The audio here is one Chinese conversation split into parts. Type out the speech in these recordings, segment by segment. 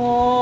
お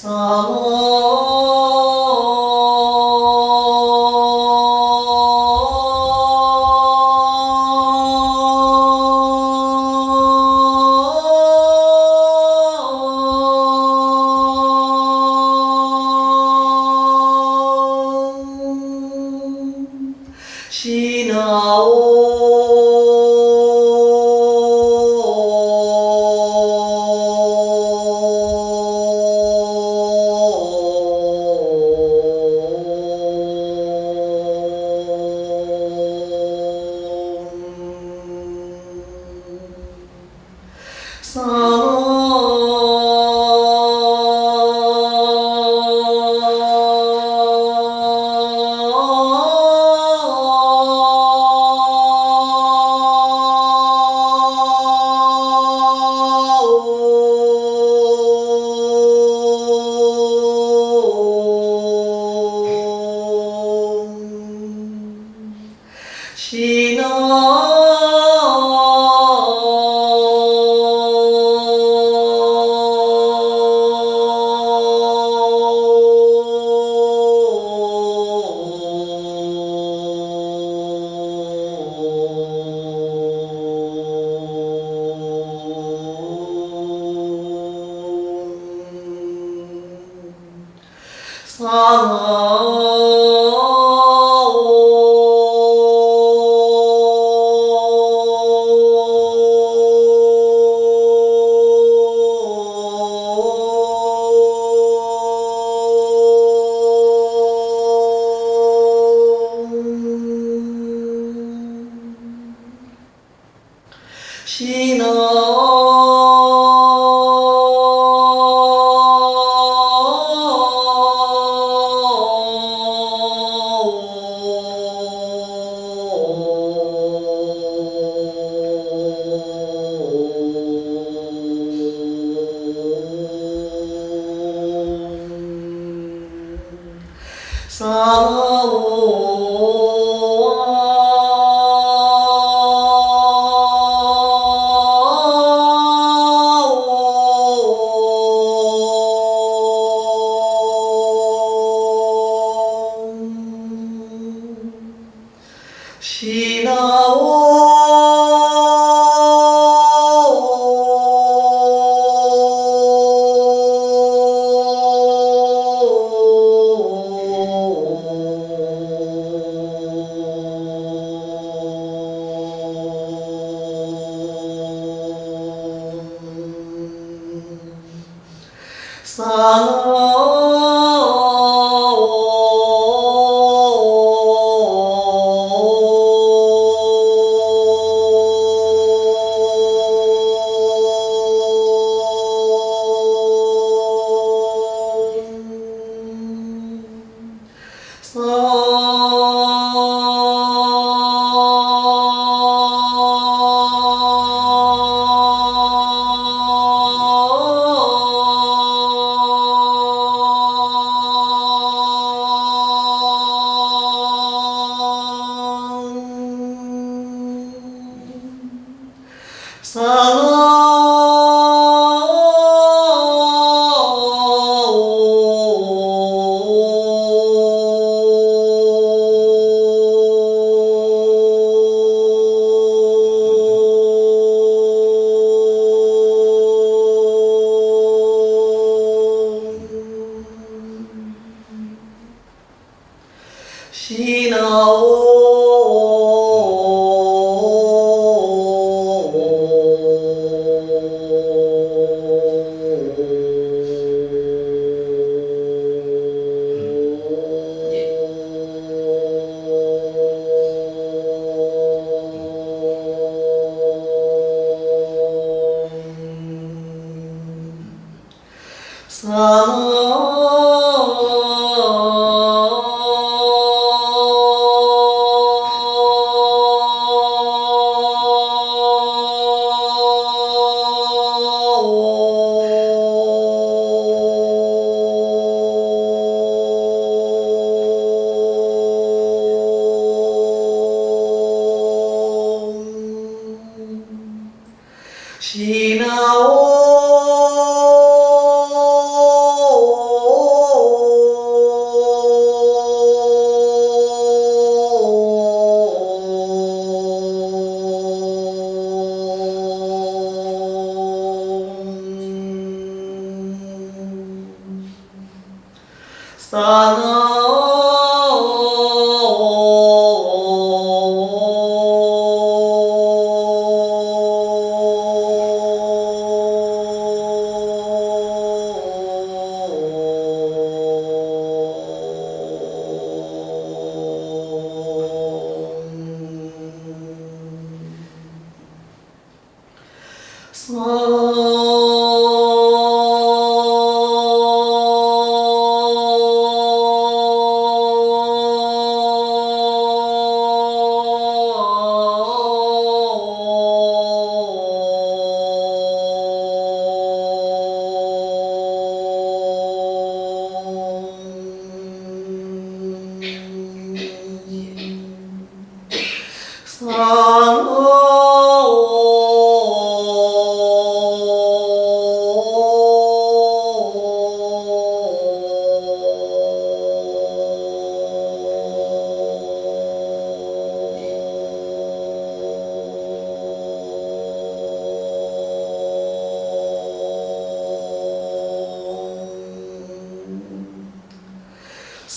Salam.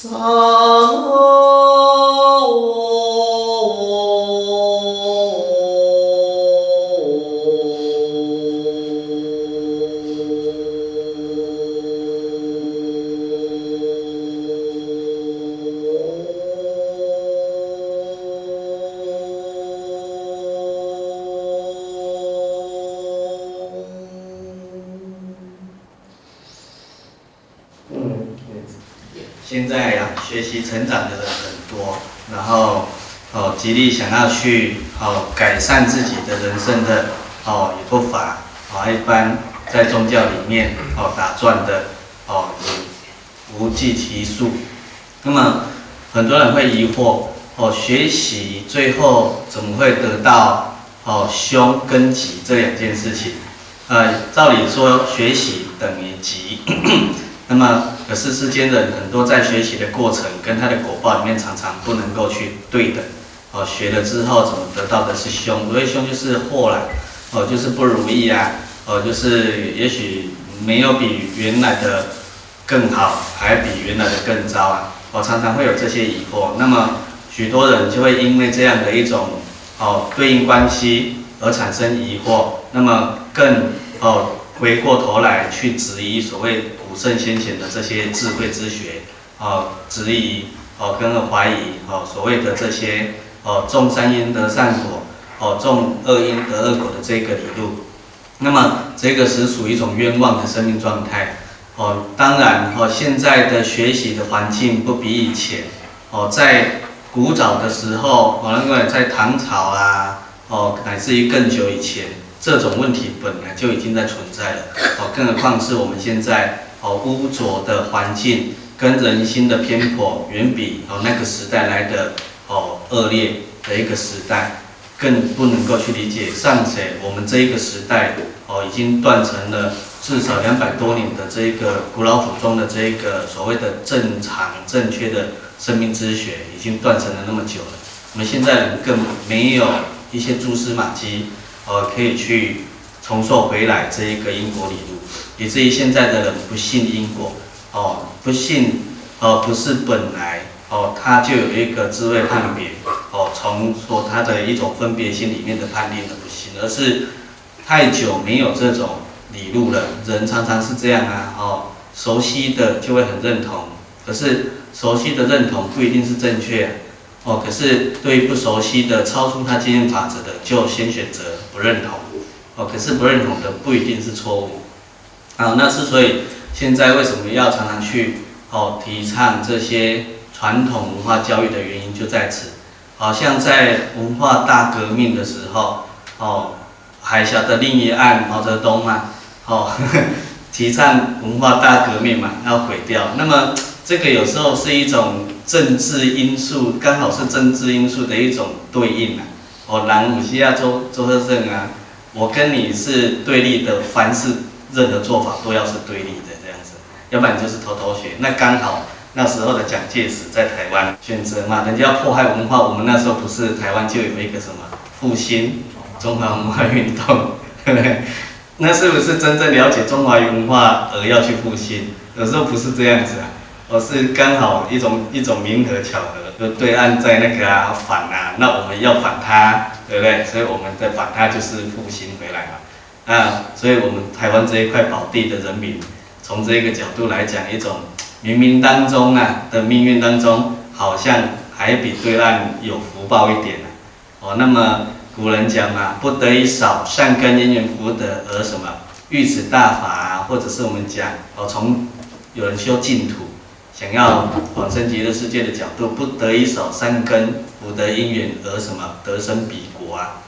So 极力想要去哦改善自己的人生的哦也不乏哦，一般在宗教里面哦打转的哦也无计其数。那么很多人会疑惑哦，学习最后怎么会得到哦凶跟吉这两件事情？呃，照理说学习等于吉。那么，可是世间人很多在学习的过程跟他的果报里面，常常不能够去对等。哦，学了之后怎么得到的是凶？所谓凶就是祸了，哦，就是不如意啊，哦，就是也许没有比原来的更好，还比原来的更糟啊。我常常会有这些疑惑。那么，许多人就会因为这样的一种哦对应关系而产生疑惑。那么更哦回过头来去质疑所谓。古圣先贤的这些智慧之学，哦，质疑，哦，跟怀疑，哦，所谓的这些，哦，种善因得善果，哦，种恶因得恶果的这个理路，那么这个是属于一种冤枉的生命状态，哦，当然，哦，现在的学习的环境不比以前，哦，在古早的时候，哦，那个在唐朝啊，哦，乃至于更久以前，这种问题本来就已经在存在了，哦，更何况是我们现在。哦，污浊的环境跟人心的偏颇，远比哦那个时代来的哦恶劣的一个时代，更不能够去理解。尚且我们这一个时代哦，已经断成了至少两百多年的这一个古老祖宗的这一个所谓的正常正确的生命之学，已经断成了那么久了。我们现在人更没有一些蛛丝马迹，呃，可以去重塑回来这一个因果理路。以至于现在的人不信因果，哦，不信，哦，不是本来，哦，他就有一个智慧判别，哦，从说他的一种分别心里面的判定的不行，而是太久没有这种理路了。人常常是这样啊，哦，熟悉的就会很认同，可是熟悉的认同不一定是正确，哦，可是对于不熟悉的、超出他经验法则的，就先选择不认同，哦，可是不认同的不一定是错误。啊，那是所以现在为什么要常常去哦提倡这些传统文化教育的原因就在此。好像在文化大革命的时候，哦，海峡的另一岸毛泽东嘛，哦呵呵，提倡文化大革命嘛，要毁掉。那么这个有时候是一种政治因素，刚好是政治因素的一种对应啊。哦，南姆西亚州州特胜啊，我跟你是对立的，凡是。任何做法都要是对立的这样子，要不然就是偷偷学。那刚好那时候的蒋介石在台湾选择嘛，人家要迫害文化，我们那时候不是台湾就有一个什么复兴中华文化运动，那是不是真正了解中华文化而要去复兴？有时候不是这样子啊，而是刚好一种一种冥合巧合，就对岸在那个啊反啊，那我们要反他，对不对？所以我们的反他就是复兴回来嘛。啊，所以我们台湾这一块宝地的人民，从这个角度来讲，一种冥冥当中啊的命运当中，好像还比对岸有福报一点哦，那么古人讲嘛，不得已少善根因缘福德而什么遇此大法啊，或者是我们讲哦，从有人修净土，想要往生极乐世界的角度，不得已少善根福德因缘而什么得生彼国啊。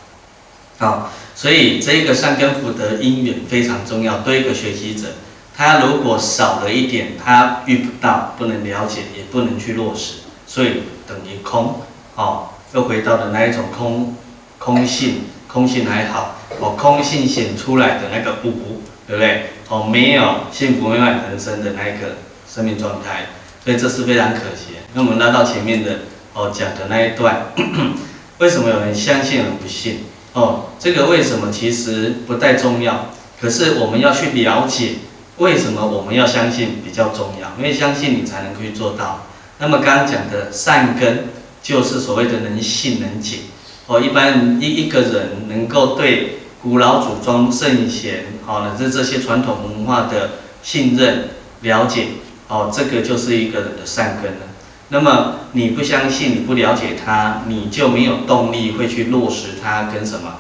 好，所以这个善根福德因缘非常重要。对一个学习者，他如果少了一点，他遇不到，不能了解，也不能去落实，所以等于空。哦，又回到了那一种空，空性，空性还好。哦，空性显出来的那个无，对不对？哦，没有幸福美满人生的那一个生命状态，所以这是非常可惜。那我们拉到前面的哦讲的那一段，为什么有人相信而不信？哦，这个为什么其实不太重要，可是我们要去了解为什么我们要相信比较重要，因为相信你才能去做到。那么刚刚讲的善根，就是所谓的能信能解。哦，一般一一个人能够对古老祖宗圣贤，哦，乃至这些传统文化的信任了解，哦，这个就是一个人的善根了。那么你不相信，你不了解它，你就没有动力会去落实它跟什么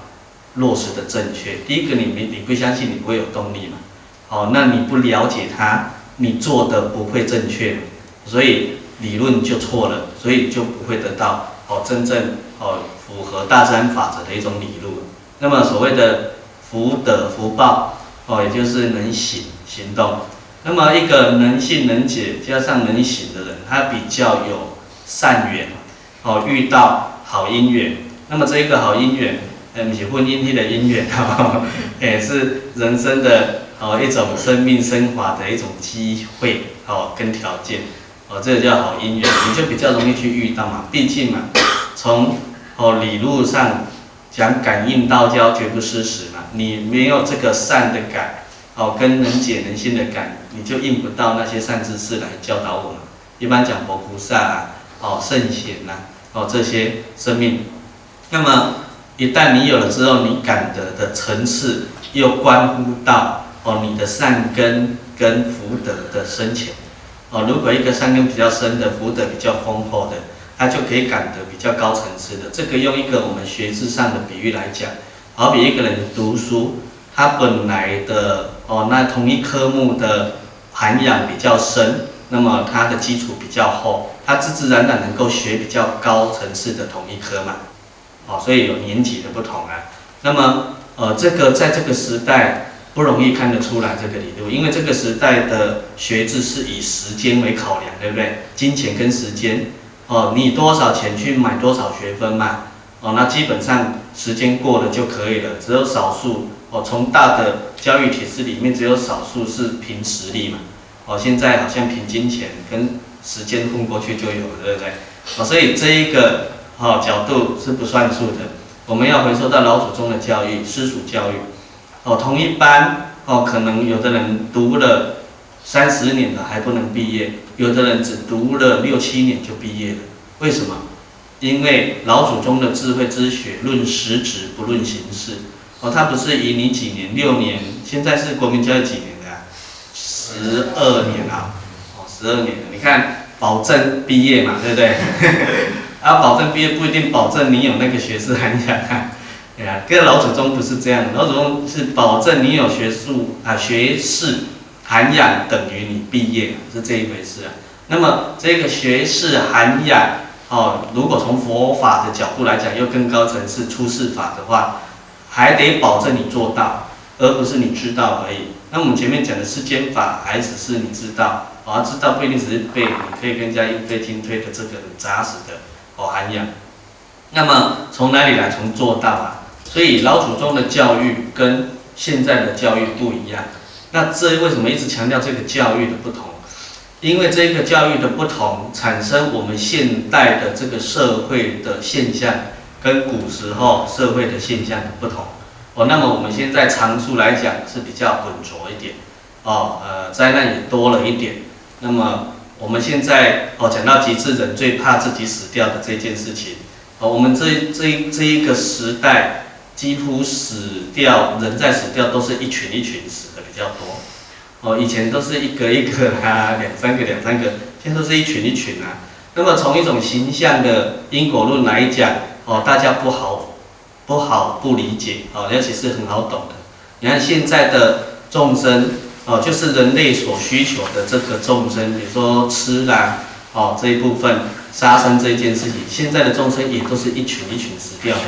落实的正确。第一个，你没你不相信，你不会有动力嘛。好，那你不了解它，你做的不会正确。所以理论就错了，所以就不会得到哦真正哦符合大自然法则的一种理论。那么所谓的福德福报哦，也就是能行行动。那么一个能信能解加上能行的人，他比较有善缘哦，遇到好姻缘。那么这一个好姻缘，呃，不是婚姻的姻缘哈，也是人生的哦一种生命升华的一种机会哦跟条件哦，这个叫好姻缘，你就比较容易去遇到嘛。毕竟嘛，从哦理路上讲感应道交绝不失时嘛，你没有这个善的感。哦，跟能解能信的感，你就应不到那些善知识来教导我们。一般讲佛菩萨啊，哦圣贤呐，哦这些生命。那么一旦你有了之后，你感得的层次又关乎到哦你的善根跟福德的深浅。哦，如果一个善根比较深的，福德比较丰厚的，他就可以感得比较高层次的。这个用一个我们学制上的比喻来讲，好比一个人读书。他本来的哦，那同一科目的涵养比较深，那么他的基础比较厚，他自自然然能够学比较高层次的同一科嘛，哦，所以有年级的不同啊。那么呃，这个在这个时代不容易看得出来这个理论，因为这个时代的学制是以时间为考量，对不对？金钱跟时间，哦，你多少钱去买多少学分嘛，哦，那基本上时间过了就可以了，只有少数。哦，从大的教育体制里面，只有少数是凭实力嘛。哦，现在好像凭金钱跟时间混过去就有了，对不对？哦，所以这一个哦角度是不算数的。我们要回收到老祖宗的教育，私塾教育。哦，同一班哦，可能有的人读了三十年了还不能毕业，有的人只读了六七年就毕业了。为什么？因为老祖宗的智慧之学，论实质不论形式。哦，他不是以你几年，六年，现在是国民教育几年的啊？十二年啊，哦，十二年的，你看，保证毕业嘛，对不对？啊，保证毕业不一定保证你有那个学识涵养啊，跟老祖宗不是这样，老祖宗是保证你有学术啊，学识涵养等于你毕业，是这一回事啊。那么这个学识涵养，哦，如果从佛法的角度来讲，又更高层次出世法的话。还得保证你做到，而不是你知道而已。那我们前面讲的世间法，还只是你知道，而知道不一定只是背，你可以跟人家一背经推的这个扎实的哦涵养。那么从哪里来？从做到啊。所以老祖宗的教育跟现在的教育不一样。那这为什么一直强调这个教育的不同？因为这个教育的不同，产生我们现代的这个社会的现象。跟古时候社会的现象的不同哦，那么我们现在常数来讲是比较浑浊一点哦，呃，灾难也多了一点。那么我们现在哦讲到极致，人最怕自己死掉的这件事情哦，我们这这这一个时代几乎死掉人在死掉都是一群一群死的比较多哦，以前都是一个一个啊，两三个两三个，现在都是一群一群啊。那么从一种形象的因果论来讲。哦，大家不好，不好不理解哦，尤其是很好懂的。你看现在的众生哦，就是人类所需求的这个众生，比如说吃啦哦这一部分杀生这一件事情，现在的众生也都是一群一群死掉的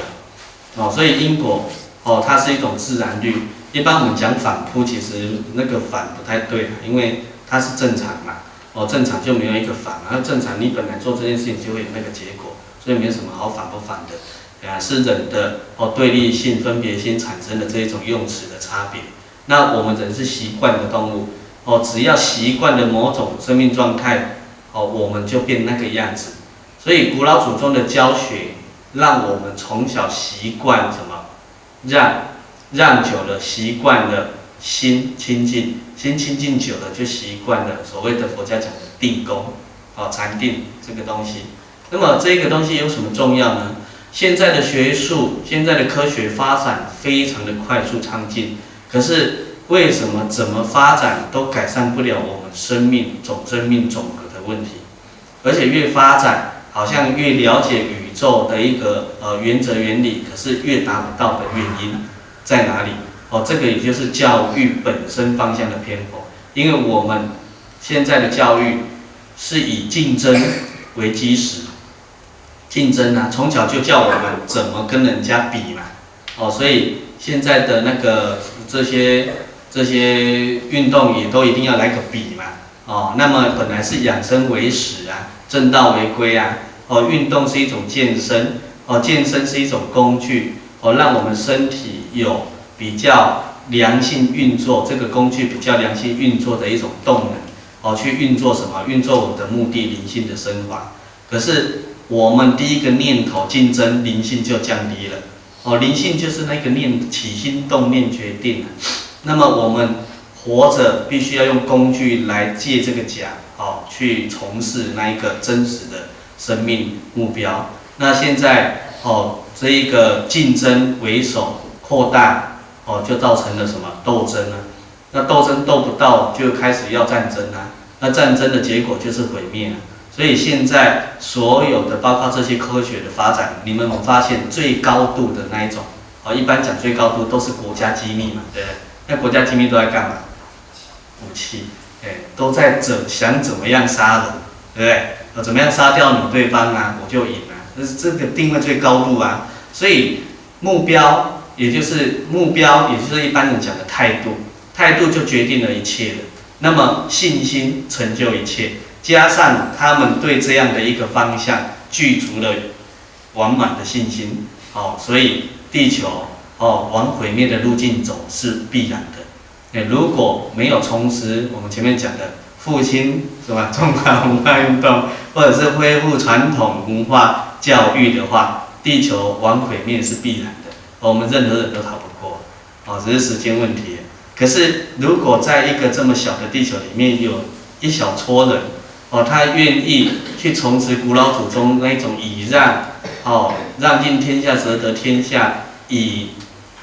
哦。所以因果哦，它是一种自然律。一般我们讲反扑，其实那个反不太对，因为它是正常嘛。哦，正常就没有一个反，然后正常你本来做这件事情就会有那个结果。所以没有什么好反不反的，啊，是人的哦对立性、分别心产生的这一种用词的差别。那我们人是习惯的动物，哦，只要习惯了某种生命状态，哦，我们就变那个样子。所以古老祖宗的教学，让我们从小习惯什么？让让久了习惯了心清净，心清净久了就习惯了所谓的佛家讲的定功，哦，禅定这个东西。那么这个东西有什么重要呢？现在的学术、现在的科学发展非常的快速畅进，可是为什么怎么发展都改善不了我们生命总生命总和的问题？而且越发展，好像越了解宇宙的一个呃原则原理，可是越达不到的原因在哪里？哦，这个也就是教育本身方向的偏颇，因为我们现在的教育。是以竞争为基石，竞争啊，从小就叫我们怎么跟人家比嘛，哦，所以现在的那个这些这些运动也都一定要来个比嘛，哦，那么本来是养生为始啊，正道为归啊，哦，运动是一种健身，哦，健身是一种工具，哦，让我们身体有比较良性运作，这个工具比较良性运作的一种动能，哦，去运作什么？运作我们的目的，灵性的升华。可是我们第一个念头竞争，灵性就降低了。哦，灵性就是那个念起心动念决定了。那么我们活着必须要用工具来借这个假，哦，去从事那一个真实的生命目标。那现在哦，这一个竞争为首扩大。哦，就造成了什么斗争呢？那斗争斗不到，就开始要战争啊。那战争的结果就是毁灭。所以现在所有的，包括这些科学的发展，你们有发现最高度的那一种？哦，一般讲最高度都是国家机密嘛，对不对？那国家机密都在干嘛？武器，哎，都在怎想怎么样杀人，对不对？怎么样杀掉你对方啊，我就赢了。这是这个定位最高度啊。所以目标。也就是目标，也就是一般人讲的态度，态度就决定了一切的。那么信心成就一切，加上他们对这样的一个方向具足了完满的信心，好，所以地球哦往毁灭的路径走是必然的。诶，如果没有从事我们前面讲的复兴是吧，中华文化运动，或者是恢复传统文化教育的话，地球往毁灭是必然的。我们任何人都逃不过，哦，只是时间问题。可是，如果在一个这么小的地球里面，有一小撮人，哦，他愿意去从事古老祖宗那种以让，哦，让尽天下则得天下，以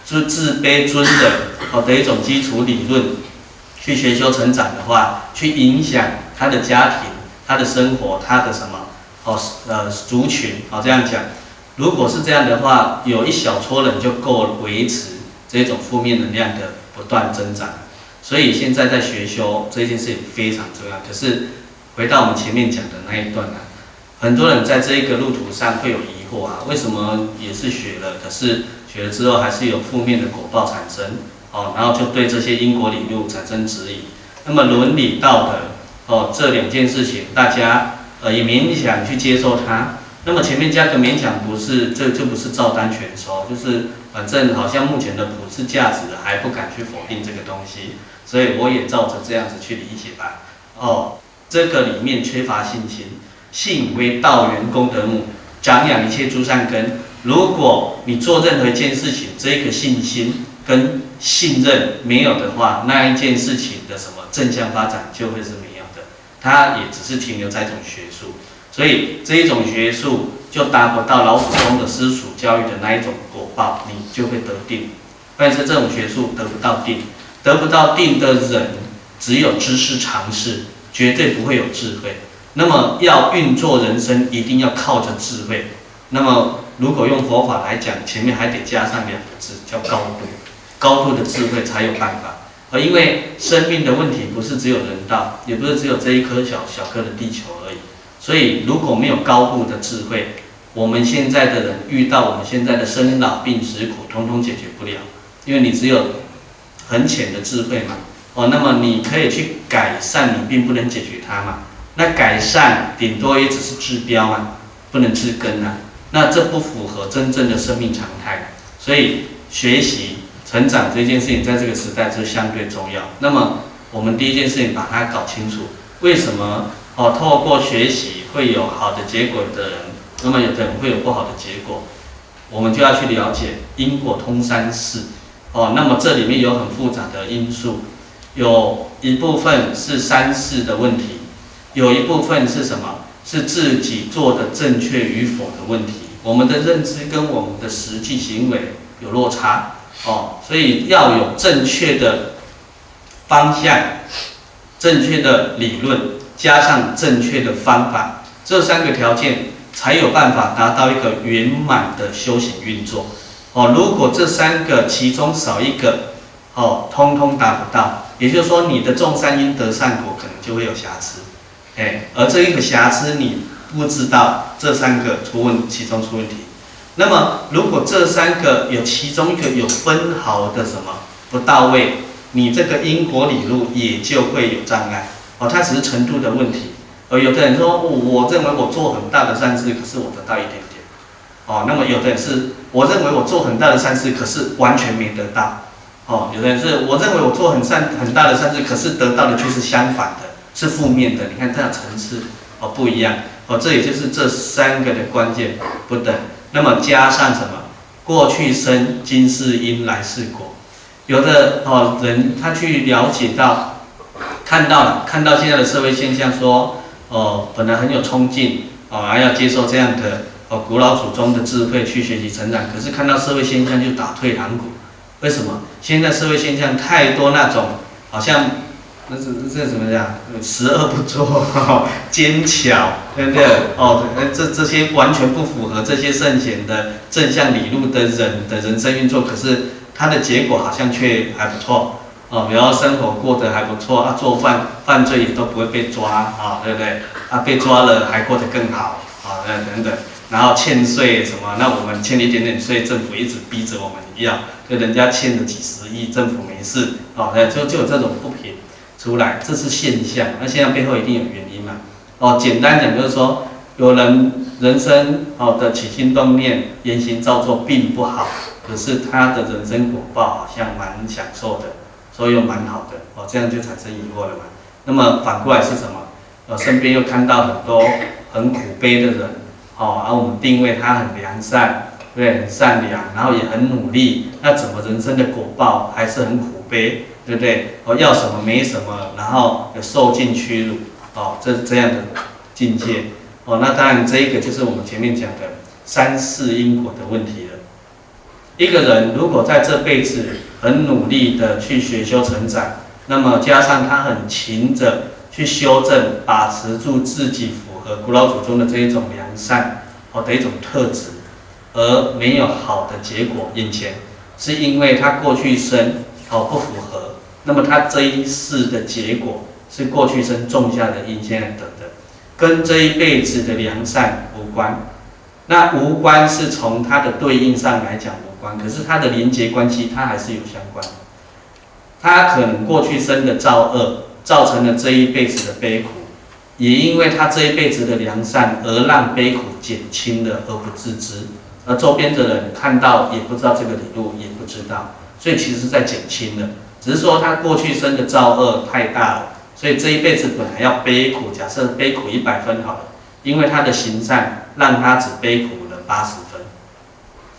尊自卑尊人，哦的一种基础理论，去学修成长的话，去影响他的家庭、他的生活、他的什么，哦，呃，族群，哦，这样讲。如果是这样的话，有一小撮人就够维持这种负面能量的不断增长。所以现在在学修这件事情非常重要。可是回到我们前面讲的那一段啊，很多人在这一个路途上会有疑惑啊，为什么也是学了，可是学了之后还是有负面的果报产生？哦，然后就对这些因果理论产生质疑。那么伦理道德哦，这两件事情大家呃也勉强去接受它。那么前面加个勉强不是，这就不是照单全收，就是反正好像目前的普世价值还不敢去否定这个东西，所以我也照着这样子去理解吧。哦，这个里面缺乏信心，信为道源功德母，长养一切诸善根。如果你做任何一件事情，这个信心跟信任没有的话，那一件事情的什么正向发展就会是，它也只是停留在一种学术。所以这一种学术就达不到老祖宗的私塾教育的那一种果报，你就会得定。但是这种学术得不到定，得不到定的人，只有知识常识，绝对不会有智慧。那么要运作人生，一定要靠着智慧。那么如果用佛法来讲，前面还得加上两个字，叫高度。高度的智慧才有办法。而因为生命的问题不是只有人道，也不是只有这一颗小小颗的地球而已。所以，如果没有高度的智慧，我们现在的人遇到我们现在的生老病死苦，通通解决不了。因为你只有很浅的智慧嘛，哦，那么你可以去改善，你并不能解决它嘛。那改善顶多也只是治标啊，不能治根啊。那这不符合真正的生命常态。所以，学习成长这件事情，在这个时代是相对重要。那么，我们第一件事情把它搞清楚，为什么？哦，透过学习会有好的结果的人，那么有的人会有不好的结果，我们就要去了解因果通三世。哦，那么这里面有很复杂的因素，有一部分是三世的问题，有一部分是什么？是自己做的正确与否的问题。我们的认知跟我们的实际行为有落差。哦，所以要有正确的方向，正确的理论。加上正确的方法，这三个条件才有办法达到一个圆满的修行运作。哦，如果这三个其中少一个，哦，通通达不到，也就是说你的种善因得善果可能就会有瑕疵。哎，而这一个瑕疵你不知道，这三个出问其中出问题。那么如果这三个有其中一个有分毫的什么不到位，你这个因果理路也就会有障碍。哦，它只是程度的问题。而有的人说，我认为我做很大的善事，可是我得到一点点。哦，那么有的人是，我认为我做很大的善事，可是完全没得到。哦，有的人是我认为我做很善很大的善事，可是得到的却是相反的，是负面的。你看这样层次哦不一样。哦，这也就是这三个的关键不等。那么加上什么？过去生今世因来世果。有的哦人他去了解到，看到了，看到现在的社会现象说，哦本来很有冲劲，哦还要接受这样的。哦，古老祖宗的智慧去学习成长，可是看到社会现象就打退堂鼓。为什么？现在社会现象太多那种，好像那是这怎么讲？十恶不作，奸巧，对不对？哦，这这些完全不符合这些圣贤的正向理路的人的人生运作，可是他的结果好像却还不错。哦，然后生活过得还不错，啊，做饭犯罪也都不会被抓，啊、哦，对不对？啊，被抓了还过得更好，啊、哦，等等。然后欠税什么？那我们欠一点点税，政府一直逼着我们要，就人家欠了几十亿，政府没事，哦，就就有这种不平出来，这是现象。那现象背后一定有原因嘛？哦，简单讲就是说，有人人生哦的起心动念、言行造作并不好，可是他的人生果报好像蛮享受的，所以又蛮好的，哦，这样就产生疑惑了嘛。那么反过来是什么？呃，身边又看到很多很苦悲的人。哦，而我们定位他很良善，对，很善良，然后也很努力，那怎么人生的果报还是很苦悲，对不对？哦，要什么没什么，然后又受尽屈辱，哦，这这样的境界，哦，那当然这一个就是我们前面讲的三世因果的问题了。一个人如果在这辈子很努力的去学修成长，那么加上他很勤着去修正，把持住自己。符合古老祖宗的这一种良善，好的一种特质，而没有好的结果，眼前是因为他过去生好不符合，那么他这一世的结果是过去生种下的因现在得的，跟这一辈子的良善无关。那无关是从它的对应上来讲无关，可是它的连结关系它还是有相关。他可能过去生的造恶，造成了这一辈子的悲苦。也因为他这一辈子的良善，而让悲苦减轻了，而不自知。而周边的人看到也不知道这个理路，也不知道，所以其实是在减轻了。只是说他过去生的造恶太大了，所以这一辈子本来要悲苦，假设悲苦一百分好了，因为他的行善让他只悲苦了八十分，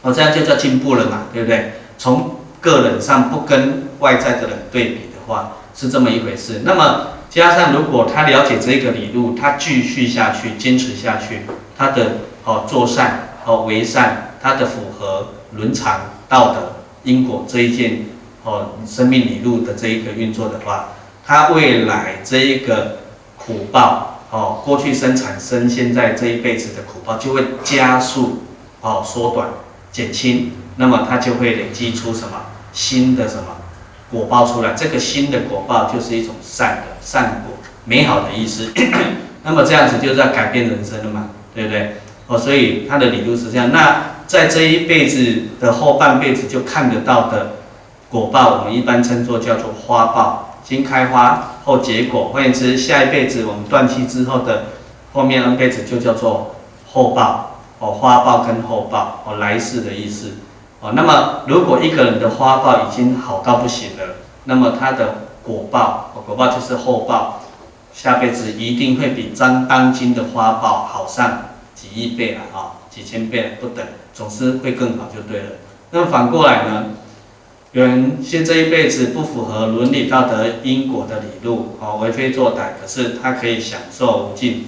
哦，这样就叫进步了嘛，对不对？从个人上不跟外在的人对比的话，是这么一回事。那么。加上，如果他了解这个理路，他继续下去，坚持下去，他的哦做善哦为善，他的符合伦常道德因果这一件哦生命理路的这一个运作的话，它未来这一个苦报哦过去生产生现在这一辈子的苦报就会加速哦缩短减轻，那么它就会累积出什么新的什么果报出来，这个新的果报就是一种善的。善果，美好的意思。那么这样子就是要改变人生了嘛，对不对？哦，所以他的理路是这样。那在这一辈子的后半辈子就看得到的果报，我们一般称作叫做花报，先开花后结果。换言之，下一辈子我们断气之后的后面 N 辈子就叫做后报。哦，花报跟后报，哦，来世的意思。哦，那么如果一个人的花报已经好到不行了，那么他的果报哦，果报就是后报，下辈子一定会比当当今的花报好上几亿倍了啊，几千倍了不等，总是会更好就对了。那么反过来呢，有人现这一辈子不符合伦理道德因果的理路，哦，为非作歹，可是他可以享受无尽，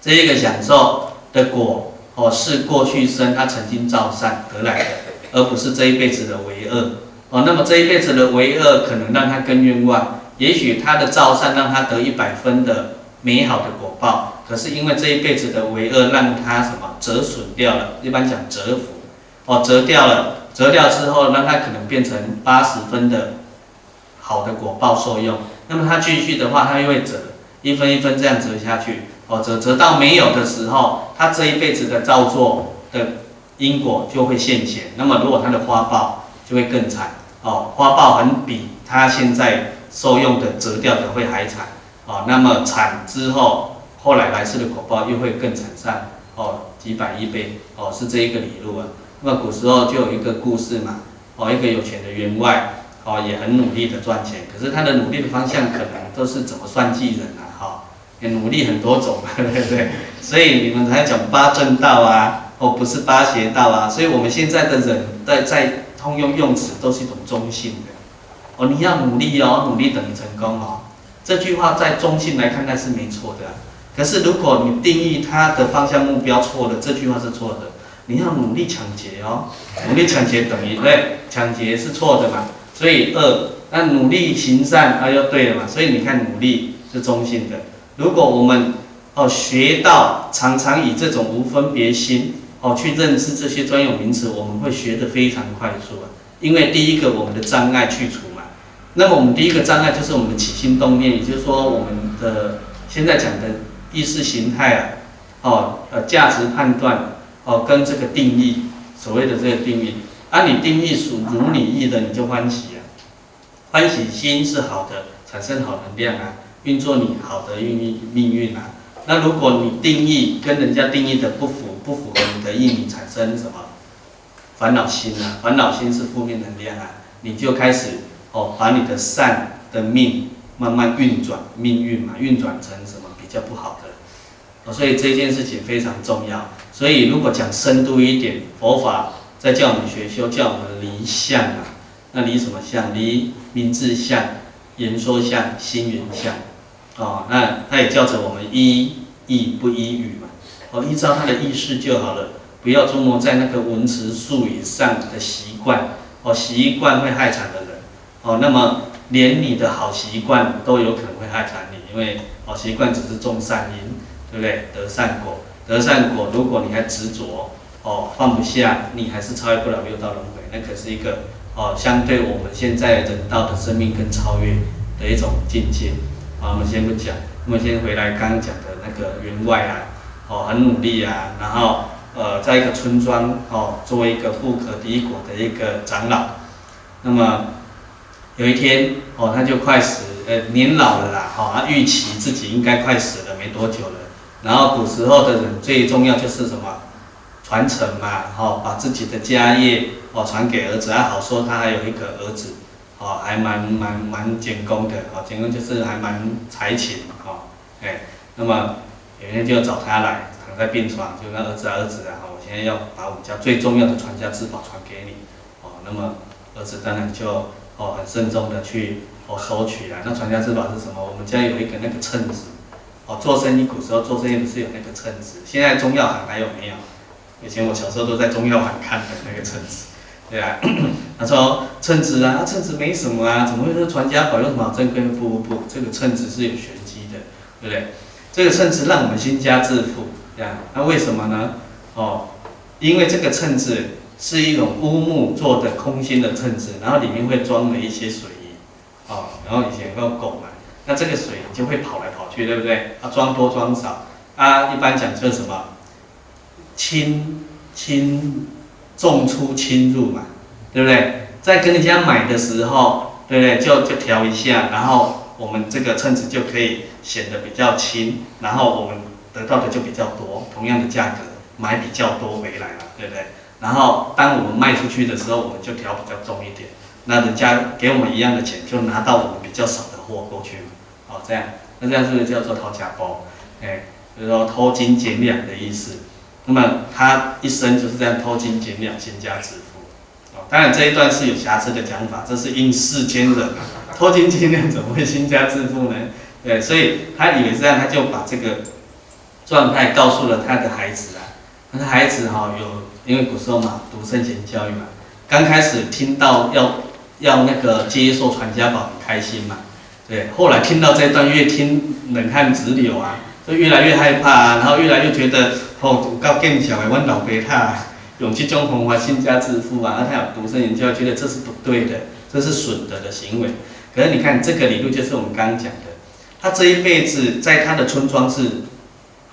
这一个享受的果，哦，是过去生他曾经造善得来的，而不是这一辈子的为恶。哦，那么这一辈子的为恶可能让他更冤枉，也许他的造善让他得一百分的美好的果报，可是因为这一辈子的为恶让他什么折损掉了，一般讲折福，哦，折掉了，折掉之后让它可能变成八十分的好的果报受用，那么它继续的话它又会折，一分一分这样折下去，哦，折折到没有的时候，它这一辈子的造作的因果就会现前。那么如果它的花报就会更惨，哦，花报很比它现在受用的折掉的会还惨，哦，那么惨之后，后来来世的果报又会更惨上，哦，几百亿倍，哦，是这一个理路啊。那古时候就有一个故事嘛，哦，一个有钱的员外。哦，也很努力的赚钱，可是他的努力的方向可能都是怎么算计人啊？哈，也努力很多种，对不对？所以你们才讲八正道啊，哦，不是八邪道啊。所以我们现在的人在在通用用词都是一种中性的。哦，你要努力哦，努力等于成功哦。这句话在中性来看待是没错的。可是如果你定义它的方向目标错了，这句话是错的。你要努力抢劫哦，努力抢劫等于对，抢劫是错的嘛。所以恶，那努力行善，啊，又对了嘛。所以你看，努力是中性的。如果我们哦学到常常以这种无分别心哦去认识这些专有名词，我们会学得非常快速啊。因为第一个，我们的障碍去除嘛。那么我们第一个障碍就是我们的起心动念，也就是说我们的现在讲的意识形态啊，哦呃价值判断哦跟这个定义，所谓的这个定义。啊，你定义属如你意的，你就欢喜啊，欢喜心是好的，产生好能量啊，运作你好的运运命运啊。那如果你定义跟人家定义的不符，不符合你的意，你产生什么烦恼心啊？烦恼心是负面能量啊，你就开始哦，把你的善的命慢慢运转命运嘛，运转成什么比较不好的。所以这件事情非常重要。所以如果讲深度一点，佛法。在教我们学修，教我们离相啊，那离什么相？离名字相、言说相、心缘相，哦，那他也叫着我们依义不依语嘛，哦，依照他的意思就好了，不要琢磨在那个文词术语上的习惯，哦，习惯会害惨的人，哦，那么连你的好习惯都有可能会害惨你，因为好习惯只是种善因，对不对？得善果，得善果，如果你还执着。哦，放不下，你还是超越不了六道轮回，那可是一个哦，相对我们现在人道的生命更超越的一种境界。好，我们先不讲，我们先回来刚刚讲的那个员外啊，哦，很努力啊，然后呃，在一个村庄哦，作为一个富可敌国的一个长老，那么有一天哦，他就快死，呃，年老了啦，哦，他预期自己应该快死了，没多久了。然后古时候的人最重要就是什么？传承嘛，哦，把自己的家业哦传给儿子，还好说他还有一个儿子，哦，还蛮蛮蛮简公的，哦，简公就是还蛮才情，哦，哎，那么有人就找他来，躺在病床，就那儿子儿子啊，我现在要把我们家最重要的传家之宝传给你，哦，那么儿子当然就哦很慎重的去哦收取了。那传家之宝是什么？我们家有一个那个秤子，哦，做生意古时候做生意不是有那个秤子，现在中药行还有没有？以前我小时候都在中药行看的那个秤子，对啊，他说秤子啊，秤子没什么啊，怎么会说传家宝有什么好珍贵？不不不，这个秤子是有玄机的，对不对？这个秤子让我们兴家致富，对啊，那为什么呢？哦，因为这个秤子是一种乌木做的空心的秤子，然后里面会装了一些水银，哦，然后以前有狗嘛，那这个水就会跑来跑去，对不对？啊，装多装少，啊，一般讲究什么？轻轻重出轻入嘛，对不对？在跟人家买的时候，对不对？就就调一下，然后我们这个秤子就可以显得比较轻，然后我们得到的就比较多，同样的价格买比较多回来了，对不对？然后当我们卖出去的时候，我们就调比较重一点，那人家给我们一样的钱，就拿到我们比较少的货过去嘛，哦，这样，那这样是不是叫做偷假包？哎，就是说偷金减两的意思。那么他一生就是这样偷金减两，兴家致富。哦，当然这一段是有瑕疵的讲法，这是因世间人，偷金减两怎么会兴家致富呢？对，所以他以为这样，他就把这个状态告诉了他的孩子啊。他的孩子哈有，因为古时候嘛，读圣贤教育嘛，刚开始听到要要那个接受传家宝很开心嘛，对，后来听到这段越听冷汗直流啊，就越来越害怕啊，然后越来越觉得。哦，高更小的，阮老爸他勇气种方法兴家致富啊，他有读圣贤教育，觉得这是不对的，这是损德的行为。可是你看这个理论，就是我们刚刚讲的，他这一辈子在他的村庄是，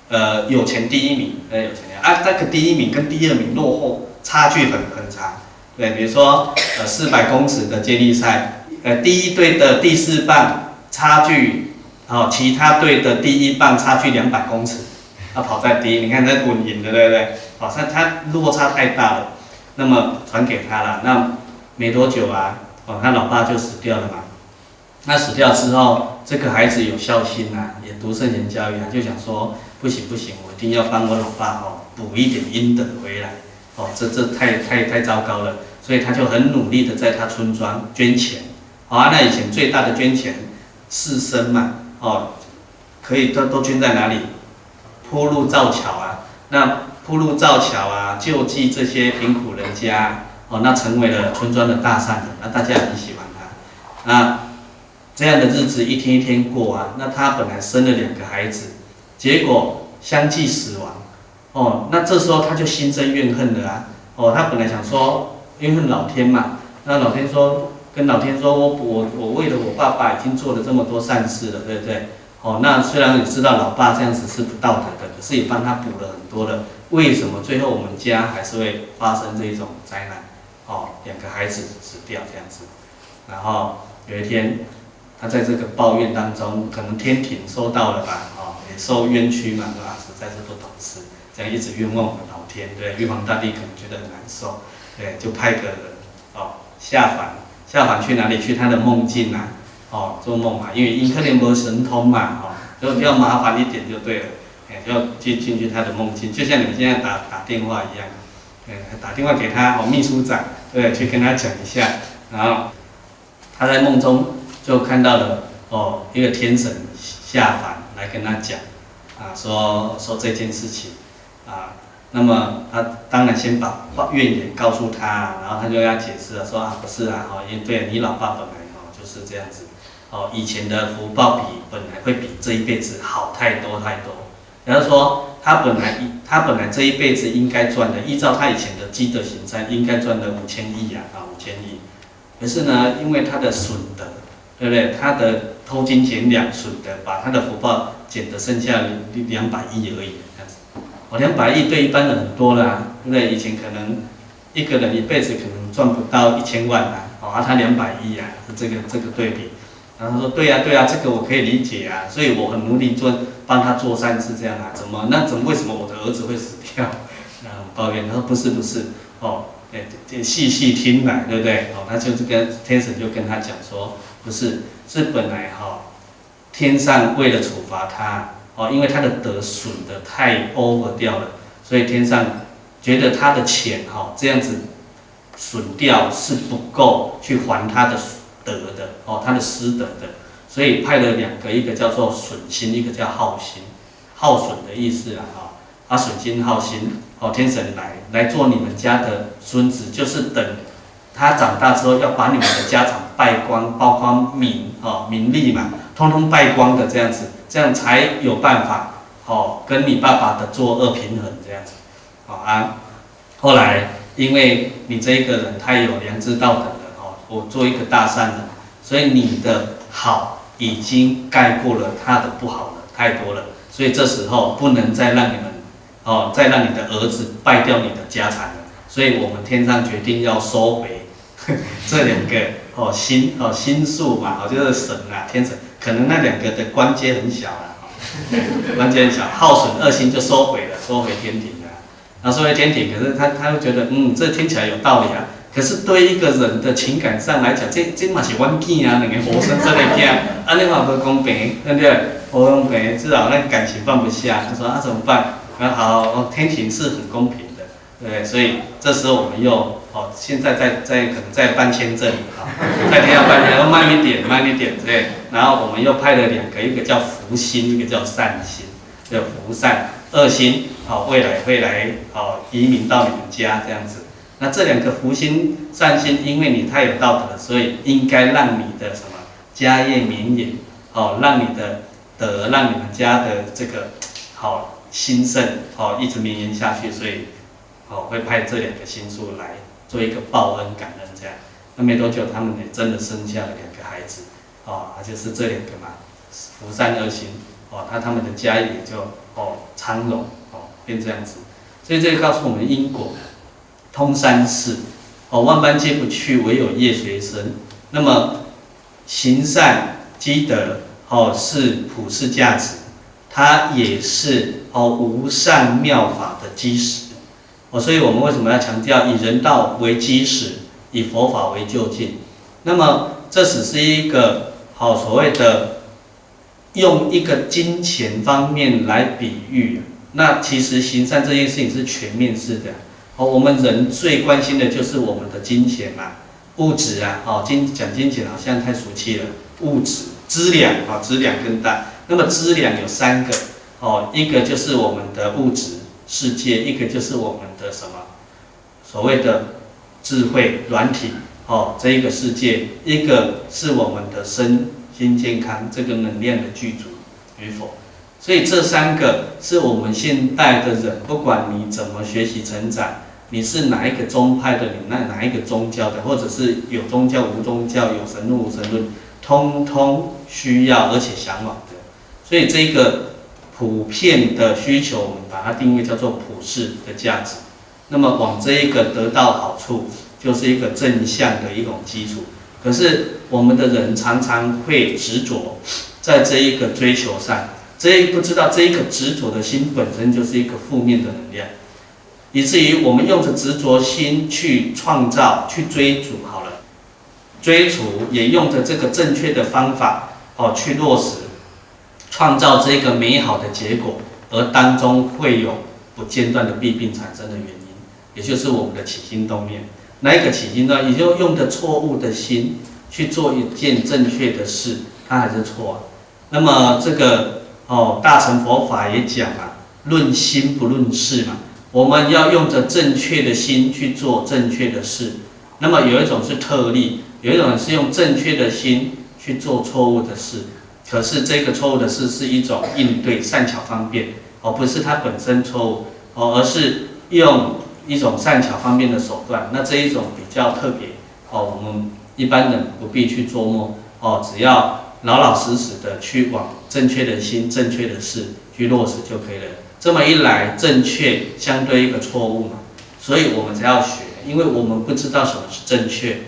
呃，有钱第一名，呃，有钱啊，那个第一名跟第二名落后差距很很长，对，比如说呃四百公尺的接力赛，呃第一队的第四棒差距，哦，其他队的第一棒差距两百公尺，他跑在第一，你看他稳赢的，对不对？好像他落差太大了，那么传给他了，那没多久啊，哦，他老爸就死掉了嘛。那死掉之后，这个孩子有孝心、啊，也读圣贤教育啊，就想说不行不行，我一定要帮我老爸哦补一点阴德回来，哦，这这太太太糟糕了，所以他就很努力的在他村庄捐钱，好啊，那以前最大的捐钱士绅嘛，哦，可以都都捐在哪里？铺路造桥啊，那。铺路造桥啊，救济这些贫苦人家，哦，那成为了村庄的大善人，那大家很喜欢他。那这样的日子一天一天过啊，那他本来生了两个孩子，结果相继死亡，哦，那这时候他就心生怨恨了啊，哦，他本来想说怨恨老天嘛，那老天说跟老天说我我我为了我爸爸已经做了这么多善事了，对不对？哦，那虽然你知道老爸这样子是不道德的，可是也帮他补了很多的。为什么最后我们家还是会发生这种灾难？哦，两个孩子死掉这样子，然后有一天，他在这个抱怨当中，可能天庭收到了吧，哦，也受冤屈嘛，对吧？实在是不懂事，这样一直冤枉我们老天，对，玉皇大帝可能觉得很难受，对，就派个人哦下凡，下凡去哪里？去他的梦境啊，哦，做梦嘛，因为因可能没神通嘛，哦，就比较麻烦一点就对了。要进进去他的梦境，就像你们现在打打电话一样，嗯，打电话给他哦，秘书长，对，去跟他讲一下，然后他在梦中就看到了哦，一个天神下凡来跟他讲，啊，说说这件事情，啊，那么他当然先把怨言告诉他，然后他就要解释了，说啊不是啊，哦，因为对你老爸本来哦就是这样子，哦，以前的福报比本来会比这一辈子好太多太多。然后说，他本来一他本来这一辈子应该赚的，依照他以前的积德行善，应该赚的五千亿啊，啊五千亿。可是呢，因为他的损德，对不对？他的偷斤减两损德，把他的福报减得剩下两百亿而已，这样子。哦，两百亿对一般人很多了，那？以前可能一个人一辈子可能赚不到一千万啊，哦，他两百亿啊，这个这个对比。然后他说：“对呀，对呀，这个我可以理解啊，所以我很努力做，帮他做善事这样啊。怎么？那怎么？为什么我的儿子会死掉？然 后抱怨。他说：不是，不是，哦，哎，细细听来，对不对？哦，他就是跟天神就跟他讲说，不是，是本来哈、哦，天上为了处罚他，哦，因为他的德损的太 over 掉了，所以天上觉得他的钱哈、哦，这样子损掉是不够去还他的。”德的哦，他的施德的，所以派了两个，一个叫做损心，一个叫耗心，耗损的意思啊，哈，他损心耗心，哦，天神来来做你们家的孙子，就是等他长大之后要把你们的家产败光，包括名哦名利嘛，通通败光的这样子，这样才有办法哦跟你爸爸的作恶平衡这样子，好啊，后来因为你这一个人太有良知道德了哦。我做一个大善人，所以你的好已经盖过了他的不好了，太多了，所以这时候不能再让你们，哦，再让你的儿子败掉你的家产了，所以我们天上决定要收回 这两个哦心哦心术嘛，哦就是神啊天神，可能那两个的关节很小啊，关节很小，耗损恶心就收回了，收回天庭了，那收回天庭，可是他他又觉得嗯这听起来有道理啊。可是对一个人的情感上来讲，这这嘛是冤家啊，两个活生生的囝，啊，你话不公平，对不对？不公平，至少那感情放不下。他说啊，怎么办？啊，好，天庭是很公平的，对，所以这时候我们又哦，现在在在可能在办签证啊，在天要办签，要慢一点，慢一点，对。然后我们又派了两个，一个叫福星，一个叫善心，叫福善恶好，未来会来哦移民到你们家这样子。那这两个福星善心，因为你太有道德了，所以应该让你的什么家业绵延，哦，让你的德，让你们家的这个好兴盛，好一直绵延下去，所以哦会派这两个星宿来做一个报恩感恩这样。那没多久，他们也真的生下了两个孩子，哦，就是这两个嘛，福善二心，哦，那他们的家业也就哦昌隆，变这样子。所以这个告诉我们因果通三世，哦万般皆不去，唯有业随身。那么行善积德，哦是普世价值，它也是哦无善妙法的基石。哦，所以我们为什么要强调以人道为基石，以佛法为究竟？那么这只是一个好所谓的用一个金钱方面来比喻。那其实行善这件事情是全面式的。哦，我们人最关心的就是我们的金钱嘛，物质啊。哦，金讲金钱好像太俗气了。物质资粮啊，资粮更大。那么资粮有三个。哦，一个就是我们的物质世界，一个就是我们的什么所谓的智慧软体。哦，这一个世界，一个是我们的身心健康，这个能量的具足与否。所以这三个是我们现代的人，不管你怎么学习成长，你是哪一个宗派的，你那哪一个宗教的，或者是有宗教无宗教，有神论无神论，通通需要而且向往的。所以这个普遍的需求，我们把它定位叫做普世的价值。那么往这一个得到好处，就是一个正向的一种基础。可是我们的人常常会执着在这一个追求上。这一不知道这一个执着的心本身就是一个负面的能量，以至于我们用着执着心去创造、去追逐好了，追逐也用着这个正确的方法哦去落实，创造这个美好的结果，而当中会有不间断的弊病产生的原因，也就是我们的起心动念，那一个起心动念，也就用着错误的心去做一件正确的事，它还是错啊。那么这个。哦，大乘佛法也讲啊，论心不论事嘛。我们要用着正确的心去做正确的事。那么有一种是特例，有一种是用正确的心去做错误的事。可是这个错误的事是一种应对善巧方便，而不是它本身错误，哦，而是用一种善巧方便的手段。那这一种比较特别，哦，我们一般人不必去琢磨，哦，只要。老老实实的去往正确的心、正确的事去落实就可以了。这么一来，正确相对一个错误嘛，所以我们才要学，因为我们不知道什么是正确，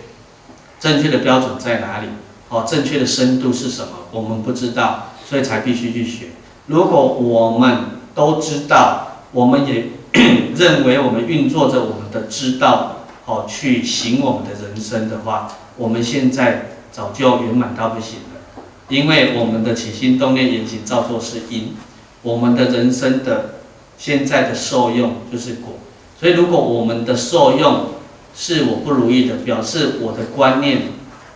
正确的标准在哪里？哦，正确的深度是什么？我们不知道，所以才必须去学。如果我们都知道，我们也 认为我们运作着我们的知道，哦，去行我们的人生的话，我们现在早就圆满到不行了。因为我们的起心动念、言行造作是因，我们的人生的现在的受用就是果。所以，如果我们的受用是我不如意的，表示我的观念、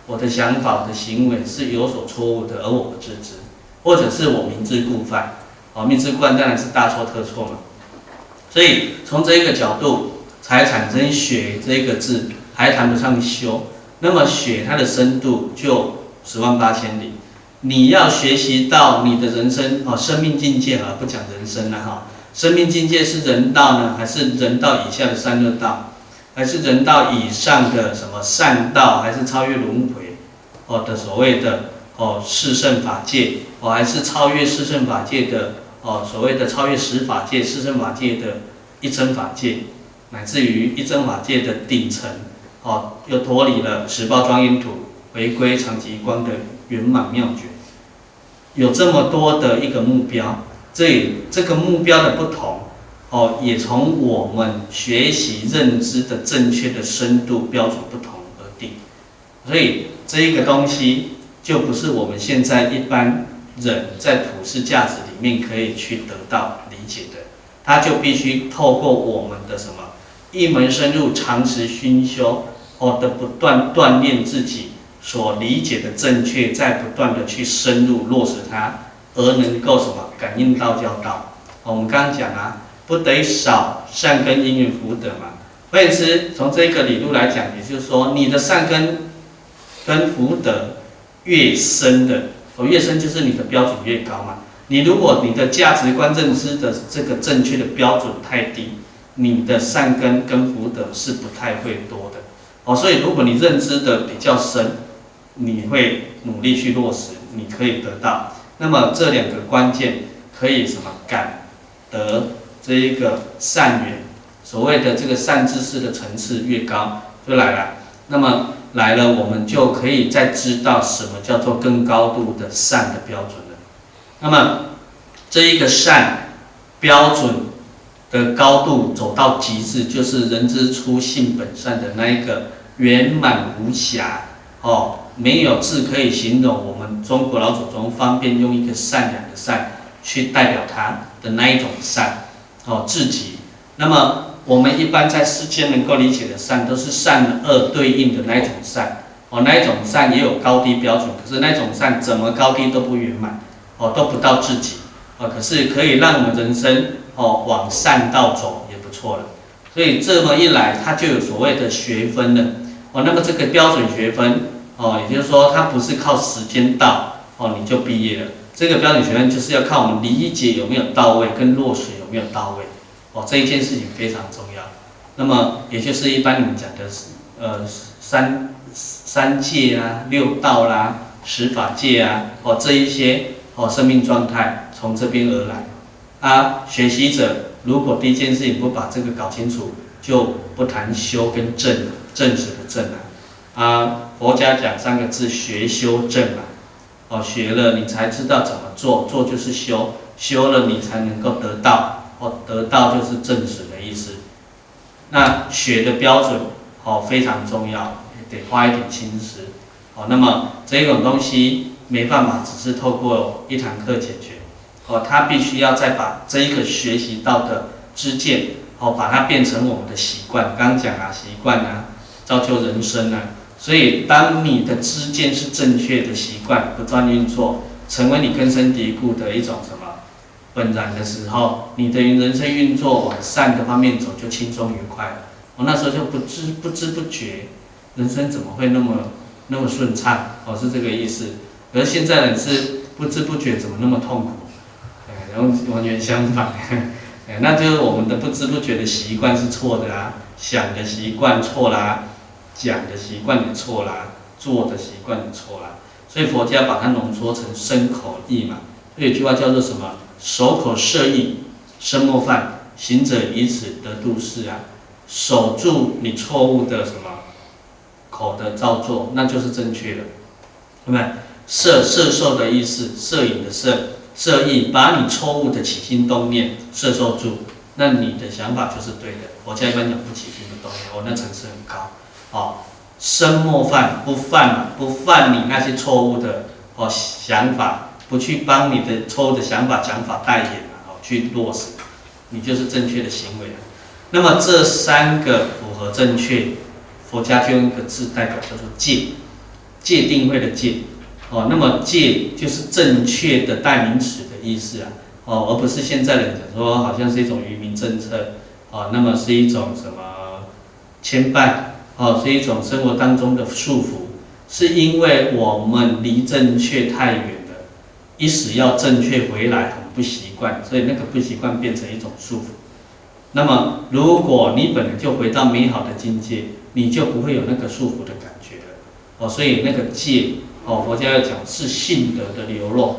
我的想法、我的行为是有所错误的，而我不自知，或者是我明知故犯。哦，明知故犯当然是大错特错嘛。所以，从这一个角度才产生“学”这个字，还谈不上修。那么，“学”它的深度就十万八千里。你要学习到你的人生哦，生命境界啊，不讲人生了哈。生命境界是人道呢，还是人道以下的三恶道，还是人道以上的什么善道，还是超越轮回？哦的所谓的哦四圣法界？哦，还是超越四圣法界的哦所谓的超越十法界、四圣法界的一真法界，乃至于一真法界的顶层？哦，又脱离了十报庄严土，回归常寂光的圆满妙觉。有这么多的一个目标，这这个目标的不同，哦，也从我们学习认知的正确的深度标准不同而定。所以这一个东西就不是我们现在一般人在普世价值里面可以去得到理解的，它就必须透过我们的什么一门深入、长时熏修，哦的不断锻炼自己。所理解的正确，在不断的去深入落实它，而能够什么感应道交道。我们刚刚讲啊，不得少善根因缘福德嘛。换言之，从这个理路来讲，也就是说，你的善根跟福德越深的，哦，越深就是你的标准越高嘛。你如果你的价值观认知的这个正确的标准太低，你的善根跟福德是不太会多的。哦，所以如果你认知的比较深，你会努力去落实，你可以得到。那么这两个关键可以什么感得这一个善缘，所谓的这个善知识的层次越高就来了。那么来了，我们就可以再知道什么叫做更高度的善的标准了。那么这一个善标准的高度走到极致，就是人之初性本善的那一个圆满无瑕哦。没有字可以形容，我们中国老祖宗方便用一个善良的善去代表它的那一种善，哦，至极。那么我们一般在世间能够理解的善，都是善恶对应的那一种善，哦，那一种善也有高低标准，可是那种善怎么高低都不圆满，哦，都不到至极，哦，可是可以让我们人生哦往善道走也不错了。所以这么一来，它就有所谓的学分了，哦，那么这个标准学分。哦，也就是说，它不是靠时间到哦你就毕业了。这个标准学分就是要靠我们理解有没有到位，跟落实有没有到位。哦，这一件事情非常重要。那么，也就是一般你们讲的，呃，三三界啊，六道啦、十法界啊，哦，这一些哦，生命状态从这边而来。啊，学习者如果第一件事情不把这个搞清楚，就不谈修跟正正直的正啊。啊，佛家讲三个字：学修正嘛。哦，学了你才知道怎么做，做就是修，修了你才能够得到，哦，得到就是正实的意思。那学的标准哦非常重要，得花一点心思。哦，那么这种东西没办法只是透过一堂课解决。哦，他必须要再把这一个学习到的知见，哦，把它变成我们的习惯。刚讲啊，习惯啊，造就人生啊。所以，当你的知见是正确的习惯不断运作，成为你根深蒂固的一种什么本然的时候，你的人生运作往善的方面走就轻松愉快。我那时候就不知不知不觉，人生怎么会那么那么顺畅？哦，是这个意思。而现在人是不知不觉怎么那么痛苦？然后完全相反，那就是我们的不知不觉的习惯是错的啊，想的习惯错啦。讲的习惯也错啦，做的习惯也错啦，所以佛家把它浓缩成身口意嘛。有句话叫做什么？守口摄意，身莫犯，行者以此得度世啊。守住你错误的什么口的造作，那就是正确的，对不对？摄摄受的意思，摄影的摄，摄意，把你错误的起心动念摄受住，那你的想法就是对的。佛家一般讲不起心动念，哦，那层次很高。哦，身莫犯，不犯不犯你那些错误的哦想法，不去帮你的错误的想法讲法代言哦，去落实，你就是正确的行为。那么这三个符合正确，佛家就用一个字代表叫做戒，戒定慧的戒。哦，那么戒就是正确的代名词的意思啊。哦，而不是现在人讲说好像是一种愚民政策。哦，那么是一种什么牵绊？哦，是一种生活当中的束缚，是因为我们离正确太远了，一时要正确回来很不习惯，所以那个不习惯变成一种束缚。那么，如果你本来就回到美好的境界，你就不会有那个束缚的感觉了。哦，所以那个戒，哦，佛家要讲是性德的流露，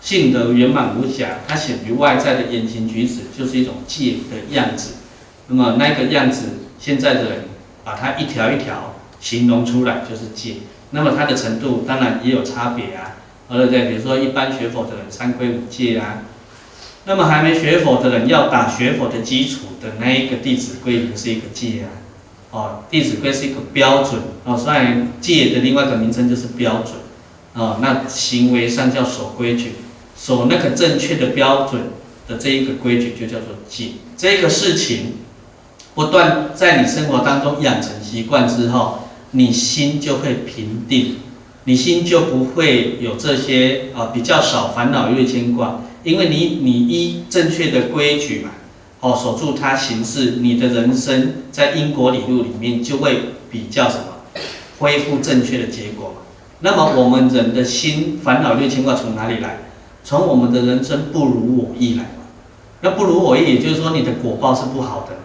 性德圆满无瑕，它显于外在的言行举止就是一种戒的样子。那么那个样子，现在的人。把它一条一条形容出来就是戒，那么它的程度当然也有差别啊，对不对？比如说一般学佛的人三规五戒啊，那么还没学佛的人要打学佛的基础的那一个弟子规也是一个戒啊，哦，弟子规是一个标准。哦，虽然戒的另外一个名称就是标准。哦，那行为上叫守规矩，守那个正确的标准的这一个规矩就叫做戒，这个事情。不断在你生活当中养成习惯之后，你心就会平定，你心就不会有这些啊比较少烦恼与牵挂，因为你你依正确的规矩嘛，哦守住它行事，你的人生在因果理路里面就会比较什么恢复正确的结果。那么我们人的心烦恼与牵挂从哪里来？从我们的人生不如我意来嘛。那不如我意，也就是说你的果报是不好的。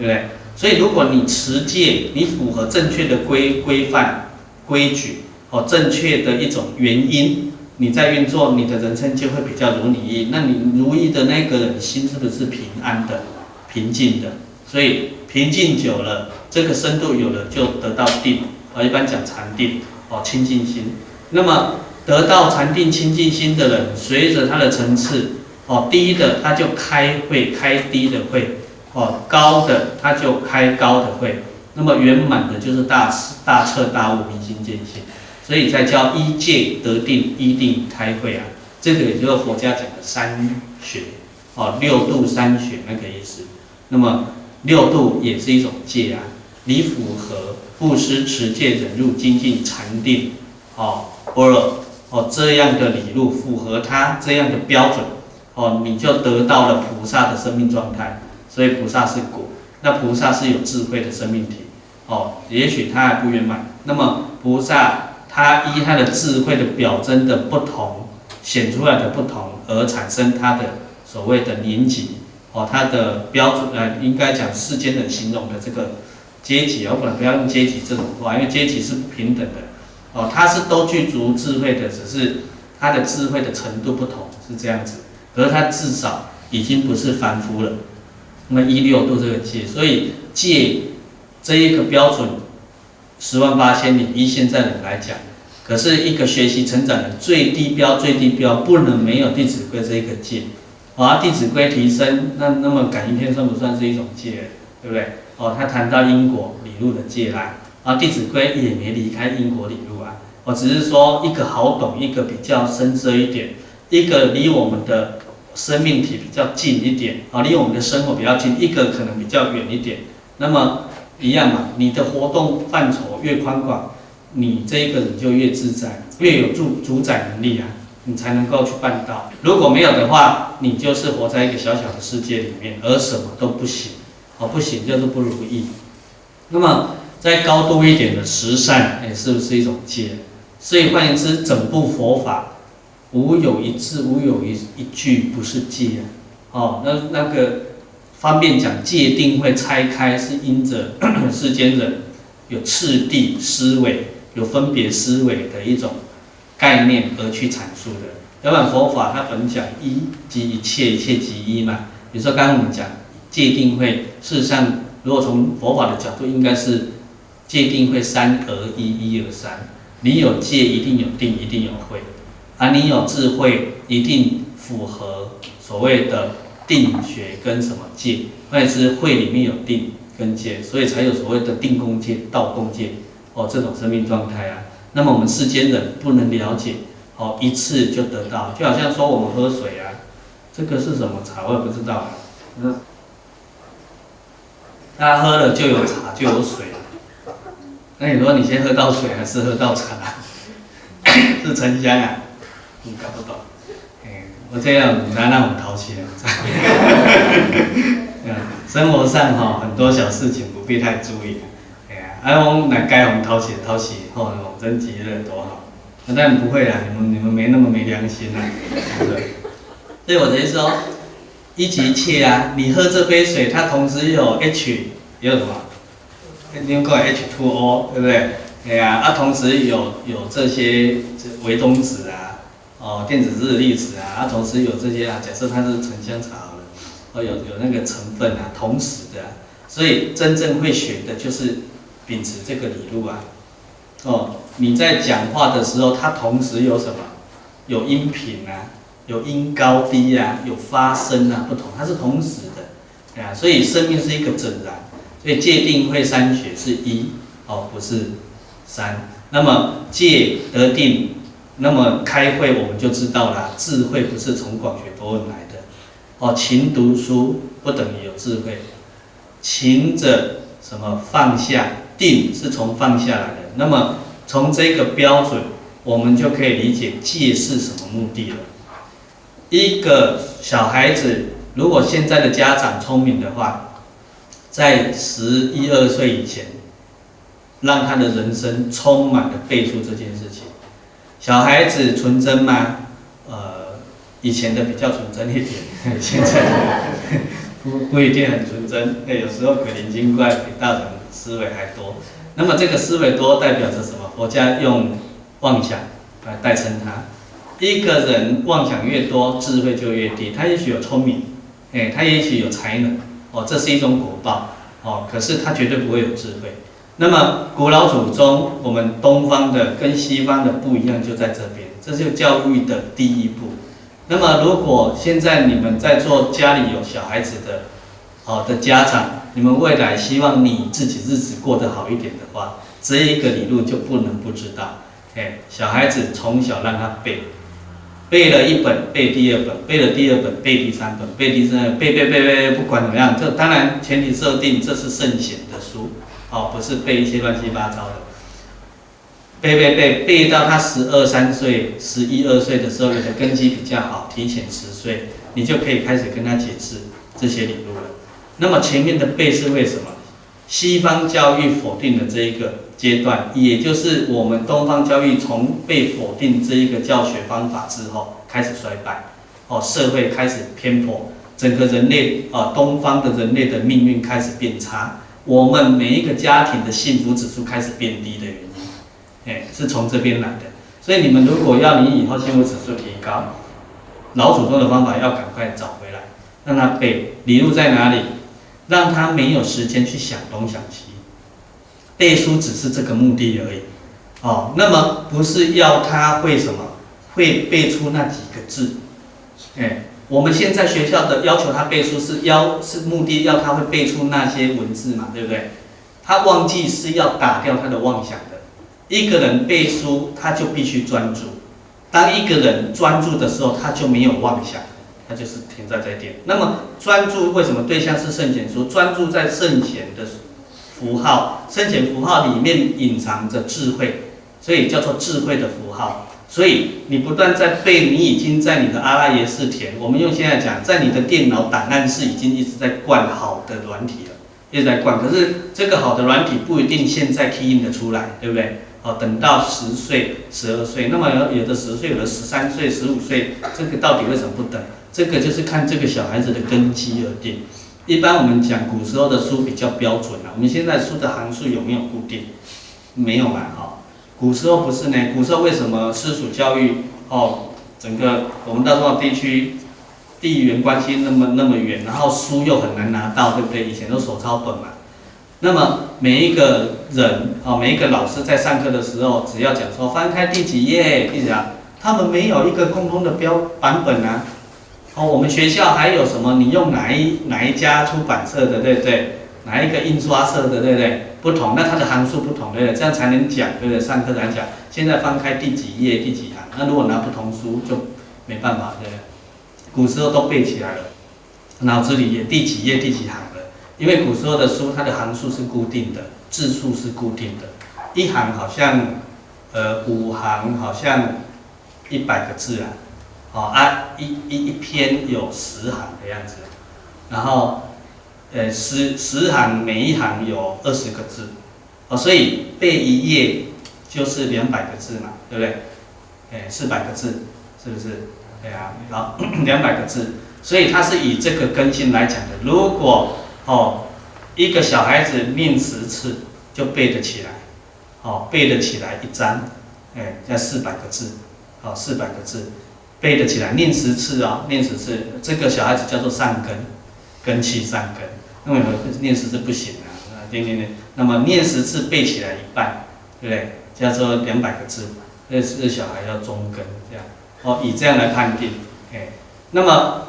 对不对？所以如果你持戒，你符合正确的规规范规矩，哦，正确的一种原因，你在运作，你的人生就会比较如你意。那你如意的那个人心是不是平安的、平静的？所以平静久了，这个深度有了，就得到定。啊，一般讲禅定，哦，清净心。那么得到禅定、清净心的人，随着他的层次，哦，低的他就开会，开低的会；哦，高的他就开高的会。那么圆满的就是大大彻大悟、明心见性。所以才叫依戒得定，依定开慧啊。这个也就是佛家讲的三学，哦，六度三学那个意思。那么六度也是一种戒啊，你符合布施、持戒、忍辱、精进、禅定，哦，般若，哦这样的理路，符合他这样的标准，哦，你就得到了菩萨的生命状态。所以菩萨是果，那菩萨是有智慧的生命体，哦，也许他还不圆满，那么菩萨他依他的智慧的表征的不同，显出来的不同而产生他的所谓的年级。哦，他的标准呃，应该讲世间的形容的这个阶级，我本来不要用阶级这种话，因为阶级是不平等的。哦，他是都具足智慧的，只是他的智慧的程度不同，是这样子。而他至少已经不是凡夫了。那么一六度这个戒，所以戒这一个标准，十万八千里，依现在人来讲，可是一个学习成长的最低标，最低标不能没有《弟子规》这一个戒。啊，《弟子规》提升，那那么感应篇算不算是一种戒？对不对？哦，他谈到因果理路的戒来，啊，《弟子规》也没离开因果理路啊。我只是说一个好懂，一个比较深涩一点，一个离我们的生命体比较近一点，啊，离我们的生活比较近，一个可能比较远一点。那么一样嘛，你的活动范畴越宽广，你这一个人就越自在，越有主主宰能力啊。你才能够去办到。如果没有的话，你就是活在一个小小的世界里面，而什么都不行。哦，不行就是不如意。那么再高度一点的十善，哎，是不是一种戒？所以换言之，整部佛法无有一字，无有一一句不是戒。哦，那那个方便讲戒定慧拆开，是因着 世间人有次第思维，有分别思维的一种。概念而去阐述的，要不然佛法它本讲一即一切，一切即一嘛。比如说刚刚我们讲戒定慧，事实上如果从佛法的角度，应该是戒定慧三而一，一而三。你有戒，一定有定，一定有慧；而你有智慧，一定符合所谓的定学跟什么戒，或者是慧里面有定跟戒，所以才有所谓的定功戒、道功戒哦，这种生命状态啊。那么我们世间人不能了解，哦，一次就得到，就好像说我们喝水啊，这个是什么茶我也不知道，嗯，大家喝了就有茶就有水，那你说你先喝到水还是喝到茶？是沉香啊？你搞不懂，哎，我这样来让我淘气了，嗯，生活上哈很多小事情不必太注意。哎，我们来该我们讨喜讨喜，吼，往生极乐多好。那当然不会啦，你们你们没那么没良心啦，对 不对？所以我的意思说，一即一切啊，你喝这杯水，它同时有 H，有什么？另外 H2O，对不对？哎呀，啊，同时有有这些微中子啊，哦，电子日历纸啊，啊，同时有这些啊，假设它是沉香茶好了，哦，有有那个成分啊，同时的，所以真正会学的就是。秉持这个理路啊，哦，你在讲话的时候，它同时有什么？有音频啊，有音高低啊，有发声啊，不同，它是同时的，啊，所以生命是一个整然，所以戒定慧三学是一，哦，不是三。那么戒得定，那么开会，我们就知道了，智慧不是从广学多闻来的，哦，勤读书不等于有智慧，勤着什么放下。定是从放下来的，那么从这个标准，我们就可以理解戒是什么目的了。一个小孩子，如果现在的家长聪明的话，在十一二岁以前，让他的人生充满了背书这件事情。小孩子纯真吗？呃，以前的比较纯真一点，现在不不一定很纯真。有时候鬼灵精怪比大人。思维还多，那么这个思维多代表着什么？佛家用妄想来代称它。一个人妄想越多，智慧就越低。他也许有聪明，哎，他也许有才能，哦，这是一种果报，哦，可是他绝对不会有智慧。那么古老祖宗，我们东方的跟西方的不一样，就在这边，这就教育的第一步。那么如果现在你们在做家里有小孩子的，好的家长，你们未来希望你自己日子过得好一点的话，这一个理路就不能不知道。哎，小孩子从小让他背，背了一本背第二本，背了第二本背第三本，背第三背背背背，不管怎么样，这当然前提设定这是圣贤的书，哦，不是背一些乱七八糟的。背背背背到他十二三岁、十一二岁的时候，你的根基比较好，提前十岁，你就可以开始跟他解释这些理论了。那么前面的背是为什么？西方教育否定了这一个阶段，也就是我们东方教育从被否定这一个教学方法之后开始衰败，哦，社会开始偏颇，整个人类啊，东方的人类的命运开始变差，我们每一个家庭的幸福指数开始变低的原因。哎，是从这边来的，所以你们如果要你以后幸福指数提高，老祖宗的方法要赶快找回来，让他背理路在哪里，让他没有时间去想东想西，背书只是这个目的而已。哦，那么不是要他会什么，会背出那几个字。哎，我们现在学校的要求他背书是要是目的要他会背出那些文字嘛，对不对？他忘记是要打掉他的妄想的。一个人背书，他就必须专注。当一个人专注的时候，他就没有妄想，他就是停在这一点。那么专注为什么对象是圣贤书？专注在圣贤的符号，圣贤符号里面隐藏着智慧，所以叫做智慧的符号。所以你不断在背，你已经在你的阿拉耶识田。我们用现在讲，在你的电脑档案室已经一直在灌好的软体了，一直在灌。可是这个好的软体不一定现在 key in 的出来，对不对？哦，等到十岁、十二岁，那么有有的十岁，有的十三岁、十五岁，这个到底为什么不等？这个就是看这个小孩子的根基而定。一般我们讲古时候的书比较标准啊，我们现在书的行数有没有固定？没有嘛，哈。古时候不是呢，古时候为什么私塾教育？哦，整个我们大中华地区地缘关系那么那么远，然后书又很难拿到，对不对？以前都手抄本嘛。那么每一个人啊，每一个老师在上课的时候，只要讲说翻开第几页，第几啊，他们没有一个共通的标版本啊。哦，我们学校还有什么？你用哪一哪一家出版社的，对不对？哪一个印刷社的，对不对？不同，那它的行数不同，对？这样才能讲，对不对？上课才讲。现在翻开第几页，第几行，那如果拿不同书就没办法，对不对？古时候都背起来了，脑子里也第几页，第几行了。因为古时候的书，它的行数是固定的，字数是固定的，一行好像，呃，五行好像一百个字啊，哦啊，一一一篇有十行的样子，然后，呃，十十行每一行有二十个字，哦，所以背一页就是两百个字嘛，对不对？哎，四百个字，是不是？对啊，好，两百个字，所以它是以这个根性来讲的，如果。哦，一个小孩子念十次就背得起来，哦，背得起来一章，哎，要四百个字，哦，四百个字背得起来，念十次啊，哦，念十次，这个小孩子叫做善根，根气善根。那么念十次不行啊，念念念，那么念十次背起来一半，对不对？叫做两百个字，那是小孩要中根这样，哦，以这样来判定，哎，那么。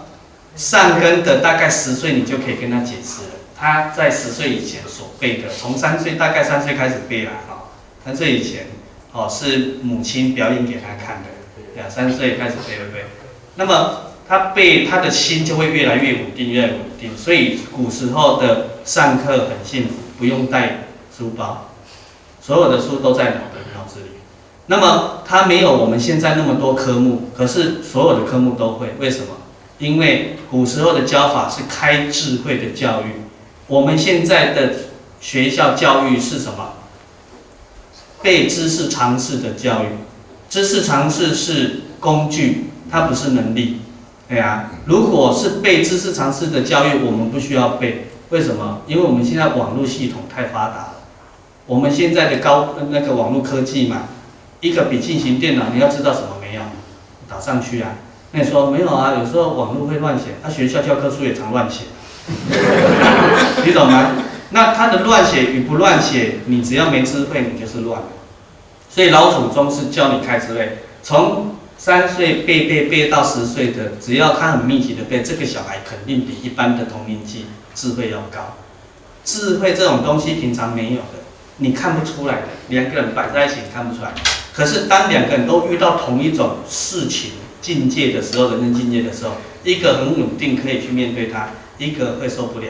善根的大概十岁，你就可以跟他解释了。他在十岁以前所背的，从三岁大概三岁开始背了哈。三岁以前，哦，是母亲表演给他看的，两三岁开始背对不对？那么他背，他的心就会越来越稳定，越来越稳定。所以古时候的上课很幸福，不用带书包，所有的书都在脑的脑子里。那么他没有我们现在那么多科目，可是所有的科目都会，为什么？因为古时候的教法是开智慧的教育，我们现在的学校教育是什么？背知识常识的教育，知识常识是工具，它不是能力。对啊，如果是背知识常识的教育，我们不需要背，为什么？因为我们现在网络系统太发达了，我们现在的高那个网络科技嘛，一个笔记型电脑，你要知道什么没有？打上去啊。那你说没有啊？有时候网络会乱写，他、学校教科书也常乱写，你懂吗？那他的乱写与不乱写，你只要没智慧，你就是乱。所以老祖宗是教你开智慧，从三岁背背背到十岁的，只要他很密集的背，这个小孩肯定比一般的同龄期智慧要高。智慧这种东西平常没有的，你看不出来的，两个人摆在一起看不出来。可是当两个人都遇到同一种事情境界的时候，人生境界的时候，一个很稳定可以去面对它，一个会受不了，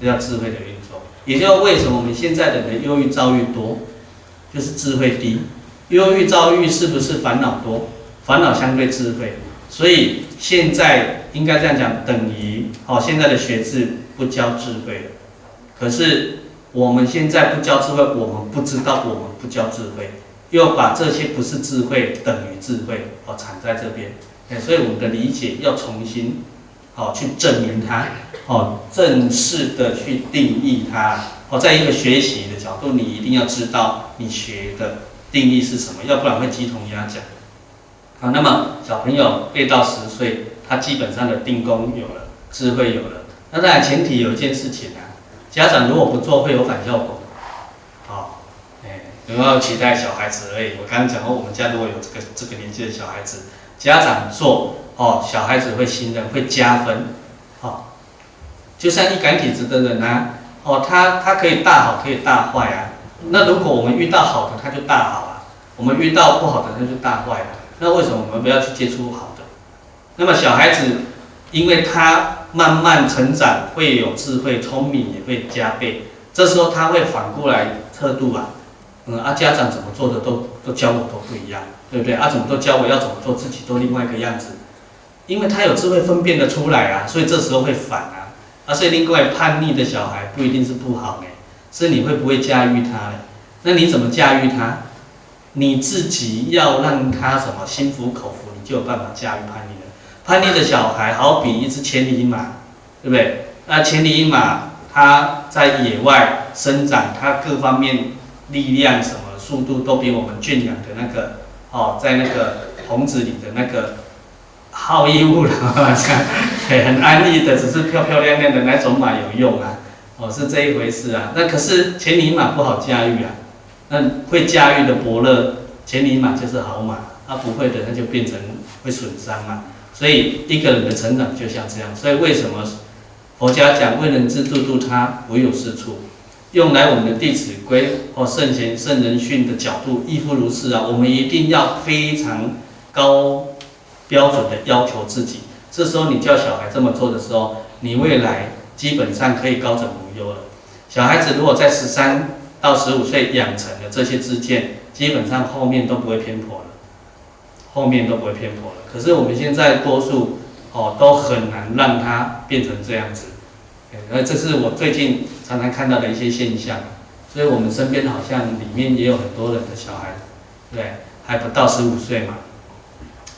这叫智慧的运作。也就是为什么我们现在的人忧郁躁郁多，就是智慧低。忧郁躁郁是不是烦恼多？烦恼相对智慧，所以现在应该这样讲，等于哦，现在的学制不教智慧了。可是我们现在不教智慧，我们不知道我们不教智慧，又把这些不是智慧等于智慧哦，藏在这边。哎，所以我们的理解要重新哦去证明它，哦正式的去定义它。哦，在一个学习的角度，你一定要知道你学的定义是什么，要不然会鸡同鸭讲。啊，那么小朋友背到十岁，他基本上的定功有了，智慧有了。那当然前提有一件事情啊，家长如果不做，会有反效果。好，哎，不要期待小孩子而已。我刚刚讲过，我们家如果有这个这个年纪的小孩子，家长做，哦，小孩子会信任，会加分。好，就像易感体质的人啊，哦，他他可以大好，可以大坏啊。那如果我们遇到好的，他就大好啊；我们遇到不好的，他就大坏了。那为什么我们不要去接触好的？那么小孩子，因为他慢慢成长，会有智慧，聪明也会加倍。这时候他会反过来测度啊，嗯啊，家长怎么做的都都教我都不一样，对不对？啊，怎么都教我要怎么做，自己都另外一个样子。因为他有智慧分辨得出来啊，所以这时候会反啊。啊，所以另外叛逆的小孩不一定是不好哎，是你会不会驾驭他嘞？那你怎么驾驭他？你自己要让他什么心服口服，你就有办法驾驭叛逆的。叛逆的小孩好比一只千里马，对不对？那千里马它在野外生长，它各方面力量什么速度都比我们圈养的那个哦，在那个笼子里的那个好逸恶劳，很安逸的，只是漂漂亮亮的那种马有用啊？哦，是这一回事啊。那可是千里马不好驾驭啊。那会驾驭的伯乐，千里马就是好马，他、不会的，那就变成会损伤嘛。所以一个人的成长就像这样。所以为什么佛家讲为人之度度他无有是处，用来我们的《弟子规》或圣贤圣人训的角度亦复如是啊。我们一定要非常高标准的要求自己。这时候你教小孩这么做的时候，你未来基本上可以高枕无忧了。小孩子如果在十三。到十五岁养成的这些知见，基本上后面都不会偏颇了，后面都不会偏颇了。可是我们现在多数哦都很难让他变成这样子，而这是我最近常常看到的一些现象。所以我们身边好像里面也有很多人的小孩，对，还不到十五岁嘛，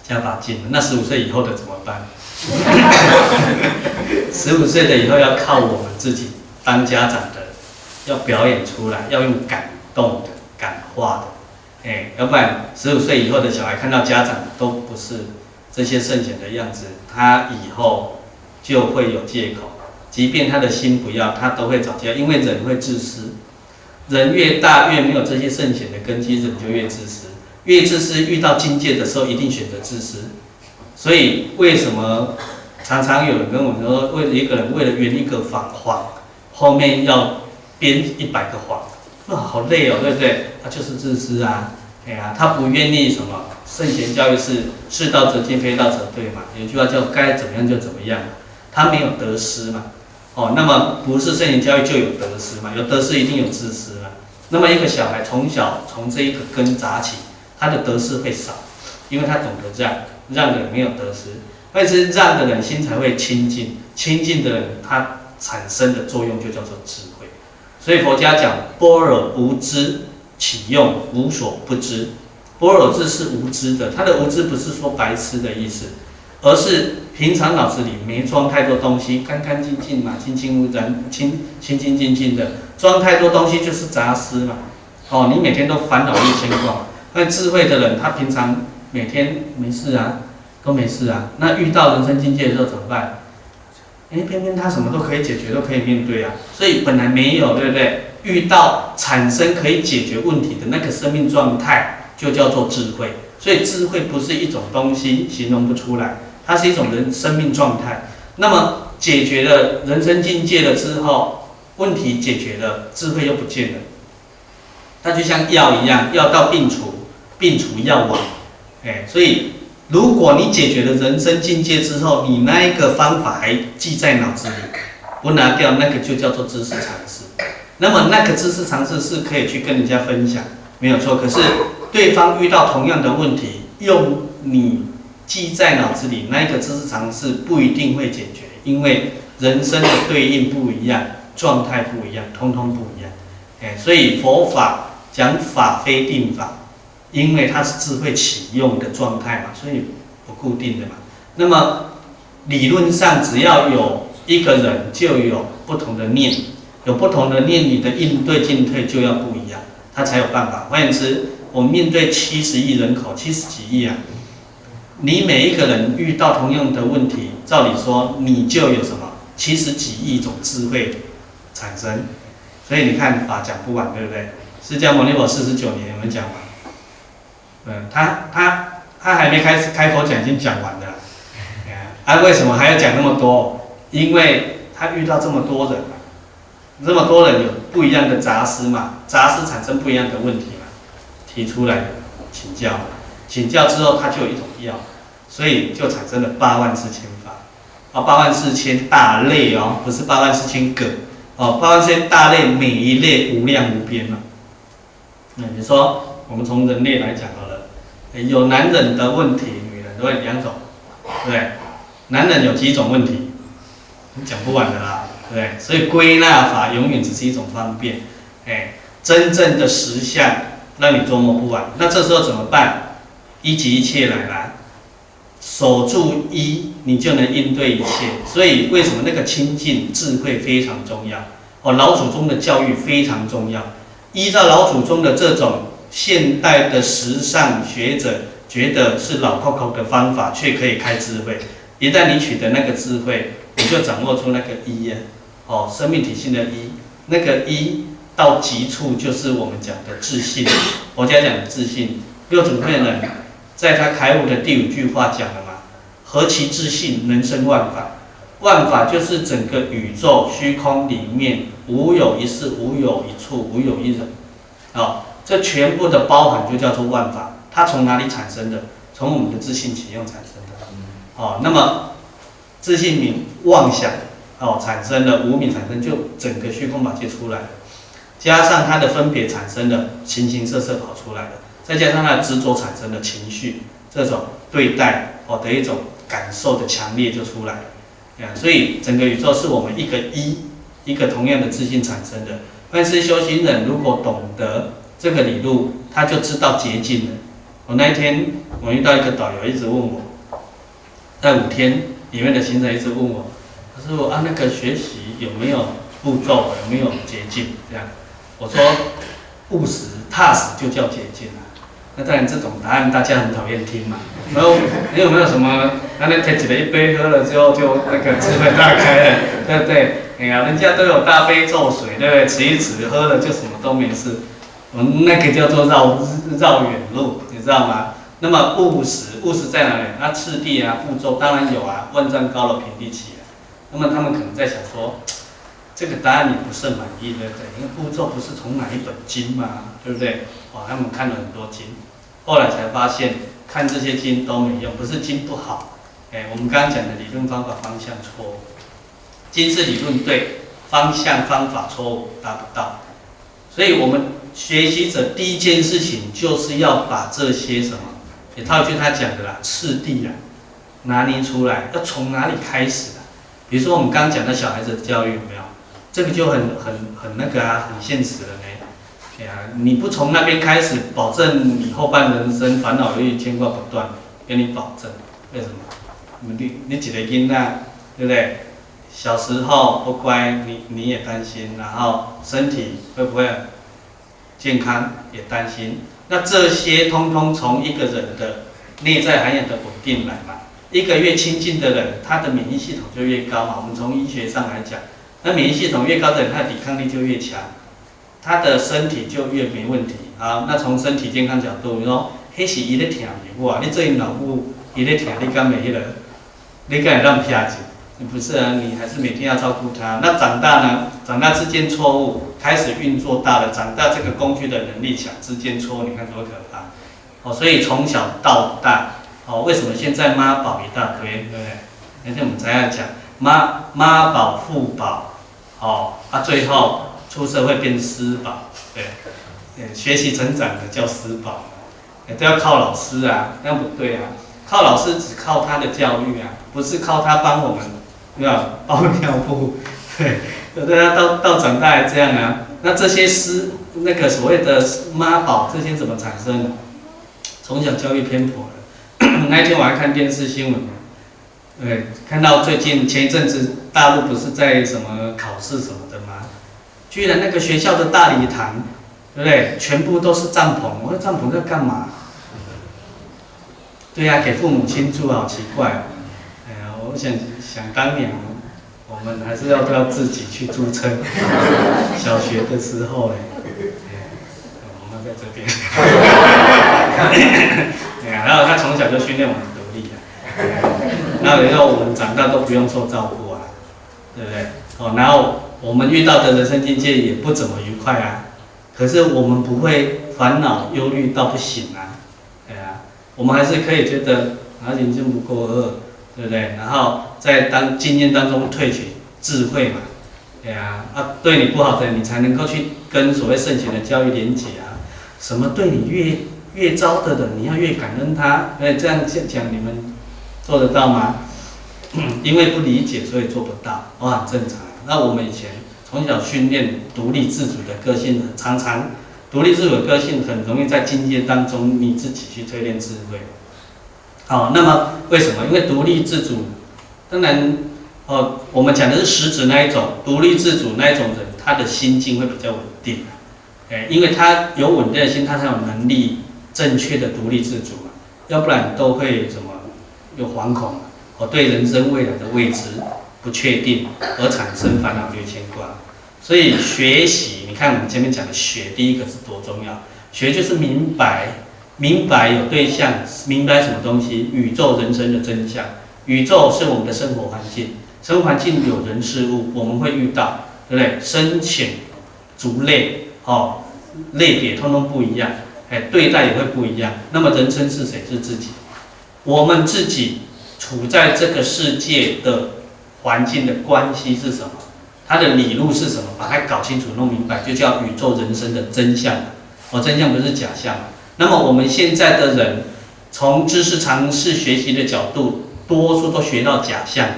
加把劲了。那十五岁以后的怎么办？十五岁的以后要靠我们自己当家长。要表演出来，要用感动的、感化的，哎，要不然十五岁以后的小孩看到家长都不是这些圣贤的样子，他以后就会有借口，即便他的心不要，他都会找借口，因为人会自私，人越大越没有这些圣贤的根基，人就越自私，越自私遇到境界的时候一定选择自私，所以为什么常常有人跟我们说，为一个人为了圆一个谎谎，后面要。编一百个谎，哇，好累哦，对不对？他就是自私啊，哎呀，他不愿意什么？圣贤教育是是道则进，非道则退嘛。有句话叫该怎么样就怎么样，他没有得失嘛。哦，那么不是圣贤教育就有得失嘛？有得失一定有自私嘛。那么一个小孩从小从这一个根扎起，他的得失会少，因为他懂得让，让的人没有得失，但是让的人心才会清净，清净的人他产生的作用就叫做智慧。所以佛家讲般若无知起用无所不知，般若智是无知的，他的无知不是说白痴的意思，而是平常脑子里没装太多东西，干干净净嘛，清清无染，清清清净净的，装太多东西就是杂思嘛。哦，你每天都烦恼一千挂，那智慧的人他平常每天没事啊，都没事啊。那遇到人生境界的时候怎么办？哎，偏偏他什么都可以解决，都可以面对啊。所以本来没有，对不对？遇到产生可以解决问题的那个生命状态，就叫做智慧。所以智慧不是一种东西，形容不出来，它是一种人生命状态。那么解决了人生境界了之后，问题解决了，智慧又不见了。它就像药一样，药到病除，病除药亡。哎，所以如果你解决了人生境界之后，你那一个方法还记在脑子里，不拿掉，那个就叫做知识常识。那么那个知识常识是可以去跟人家分享，没有错。可是对方遇到同样的问题，用你记在脑子里那一个知识常识不一定会解决，因为人生的对应不一样，状态不一样，通通不一样。哎，所以佛法讲法非定法，因为它是智慧启用的状态嘛，所以不固定的嘛。那么理论上只要有一个人，就有不同的念。有不同的念，你的应对进退就要不一样，他才有办法。换言之，我们面对七十亿人口，七十几亿啊，你每一个人遇到同样的问题，照理说你就有什么七十几亿种智慧产生。所以你看法讲不完，对不对？释迦牟尼佛四十九年有没有讲完？嗯，他他他还没开始开口讲，已经讲完了。啊，为什么还要讲那么多？因为他遇到这么多人。这么多人有不一样的杂思嘛，杂思产生不一样的问题嘛，提出来请教，请教之后他就有一种药，所以就产生了八万四千法，啊，八万四千大类哦，不是八万四千个，哦，八万四千大类，每一类无量无边嘛。那你说我们从人类来讲，有男人的问题，女人都有两种，对？男人有几种问题？讲不完的啦。对，所以归纳法永远只是一种方便，哎，真正的实相让你琢磨不完。那这时候怎么办？一即一切来啦，守住一，你就能应对一切。所以为什么那个清净智慧非常重要？哦，老祖宗的教育非常重要。依照老祖宗的这种现代的时尚学者觉得是老 Coco 的方法，却可以开智慧。一旦你取得那个智慧，你就掌握出那个一呀。哦，生命体性的一，那个一到极处就是我们讲的自信。佛家讲的自信，六祖慧能在他开悟的第五句话讲了嘛？何其自信，能生万法。万法就是整个宇宙虚空里面无有一事，无有一处，无有一人。哦，这全部的包含就叫做万法。它从哪里产生的？从我们的自信启用产生的。哦，那么自信名妄想。哦，产生了无名，产生就整个虚空法界出来了，加上它的分别产生的形形色色跑出来的，再加上它的执着产生的情绪，这种对待哦的一种感受的强烈就出来了，啊，所以整个宇宙是我们一个一，一个同样的自信产生的。但是修行人如果懂得这个理路，他就知道捷径了。我那一天我遇到一个导游，一直问我，在五天里面的行程一直问我。可是我按那个学习有没有步骤，有没有捷径？这样，我说务实踏实就叫捷径啊。那当然这种答案大家很讨厌听嘛。然后你有没有什么？那那提起了一杯喝了之后就那个智慧大开了，对不对？哎呀，人家都有大悲咒水，对不对？吃一吃喝了就什么都没事。我们那个叫做绕绕远路，你知道吗？那么务实务实在哪里？那次第啊，步骤当然有啊，万丈高楼平地起啊。那么他们可能在想说，这个答案你不是满意，对不对？因为步骤不是从哪一本经嘛，对不对？哦，他们看了很多经，后来才发现看这些经都没用，不是经不好，哎，我们刚刚讲的理论方法方向错误，经是理论对，方向方法错误达不到，所以我们学习者第一件事情就是要把这些什么，也套一句他讲的啦，次第啊，拿捏出来，要从哪里开始啊？比如说我们刚讲的小孩子的教育有没有？这个就很很很那个啊，很现实了呢。对啊，你不从那边开始，保证你后半人生烦恼忧郁牵挂不断，给你保证。为什么？你你几个囡仔，对不对？小时候不乖，你你也担心，然后身体会不会健康也担心。那这些通通从一个人的内在涵养的稳定来嘛。一个越亲近的人，他的免疫系统就越高嘛。我们从医学上来讲，那免疫系统越高的人，他的抵抗力就越强，他的身体就越没问题。啊，那从身体健康角度，你说，迄是伊咧疼你，哇，你做因老母，伊咧疼你敢没迄个？你敢会让偏执？不是啊，你还是每天要照顾他。那长大呢？长大之间错误开始运作大了，长大这个工具的能力强，之间错误，你看多可怕！哦，所以从小到大，哦，为什么现在妈宝一大堆，对不对？那天我们才要讲妈妈宝、父宝，哦，啊，最后出社会变私宝，对，学习成长的叫私宝，都要靠老师啊，那不对啊，靠老师只靠他的教育啊，不是靠他帮我们。对吧？包尿布，对，有的要到到长大还这样啊。那这些师，那个所谓的妈宝，这些怎么产生？从小教育偏颇了。那一天我还看电视新闻，对，看到最近前一阵子大陆不是在什么考试什么的吗？居然那个学校的大礼堂，对不对？全部都是帐篷。我说帐篷在干嘛？对呀、给父母亲住，好奇怪。哎呀，我想。想当年，我们还是要不要自己去租车。小学的时候哎，我们在这边。然后他从小就训练我们独立啊。然后以后我们长大都不用受照顾啊，对不对？哦，然后我们遇到的人生境界也不怎么愉快啊。可是我们不会烦恼忧虑到不行啊。对啊，我们还是可以觉得啊，人生不过饿。对不对？然后在当经验当中萃取智慧嘛，对啊，啊，对你不好的，你才能够去跟所谓圣贤的教育连结啊。什么对你越越糟的人，你要越感恩他。哎，这样讲讲你们做得到吗？因为不理解，所以做不到，哇，很正常。那我们以前从小训练独立自主的个性，常常独立自主的个性很容易在境界当中你自己去淬炼智慧。好，那么为什么？因为独立自主，当然，哦，我们讲的是实质那一种独立自主那一种人，他的心境会比较稳定，哎，因为他有稳定的心，他才有能力正确的独立自主嘛，要不然都会什么有惶恐，哦，对人生未来的未知不确定而产生烦恼与牵挂，所以学习，你看我们前面讲的学，第一个是多重要，学就是明白。明白有对象，明白什么东西？宇宙人生的真相。宇宙是我们的生活环境，生活环境有人事物，我们会遇到，对不对？深浅、族类，哦，类别通通不一样，哎，对待也会不一样。那么人生是谁？是自己。我们自己处在这个世界的环境的关系是什么？它的理路是什么？把它搞清楚、弄明白，就叫宇宙人生的真相。哦，真相不是假象。那么我们现在的人，从知识尝试学习的角度，多数都学到假象，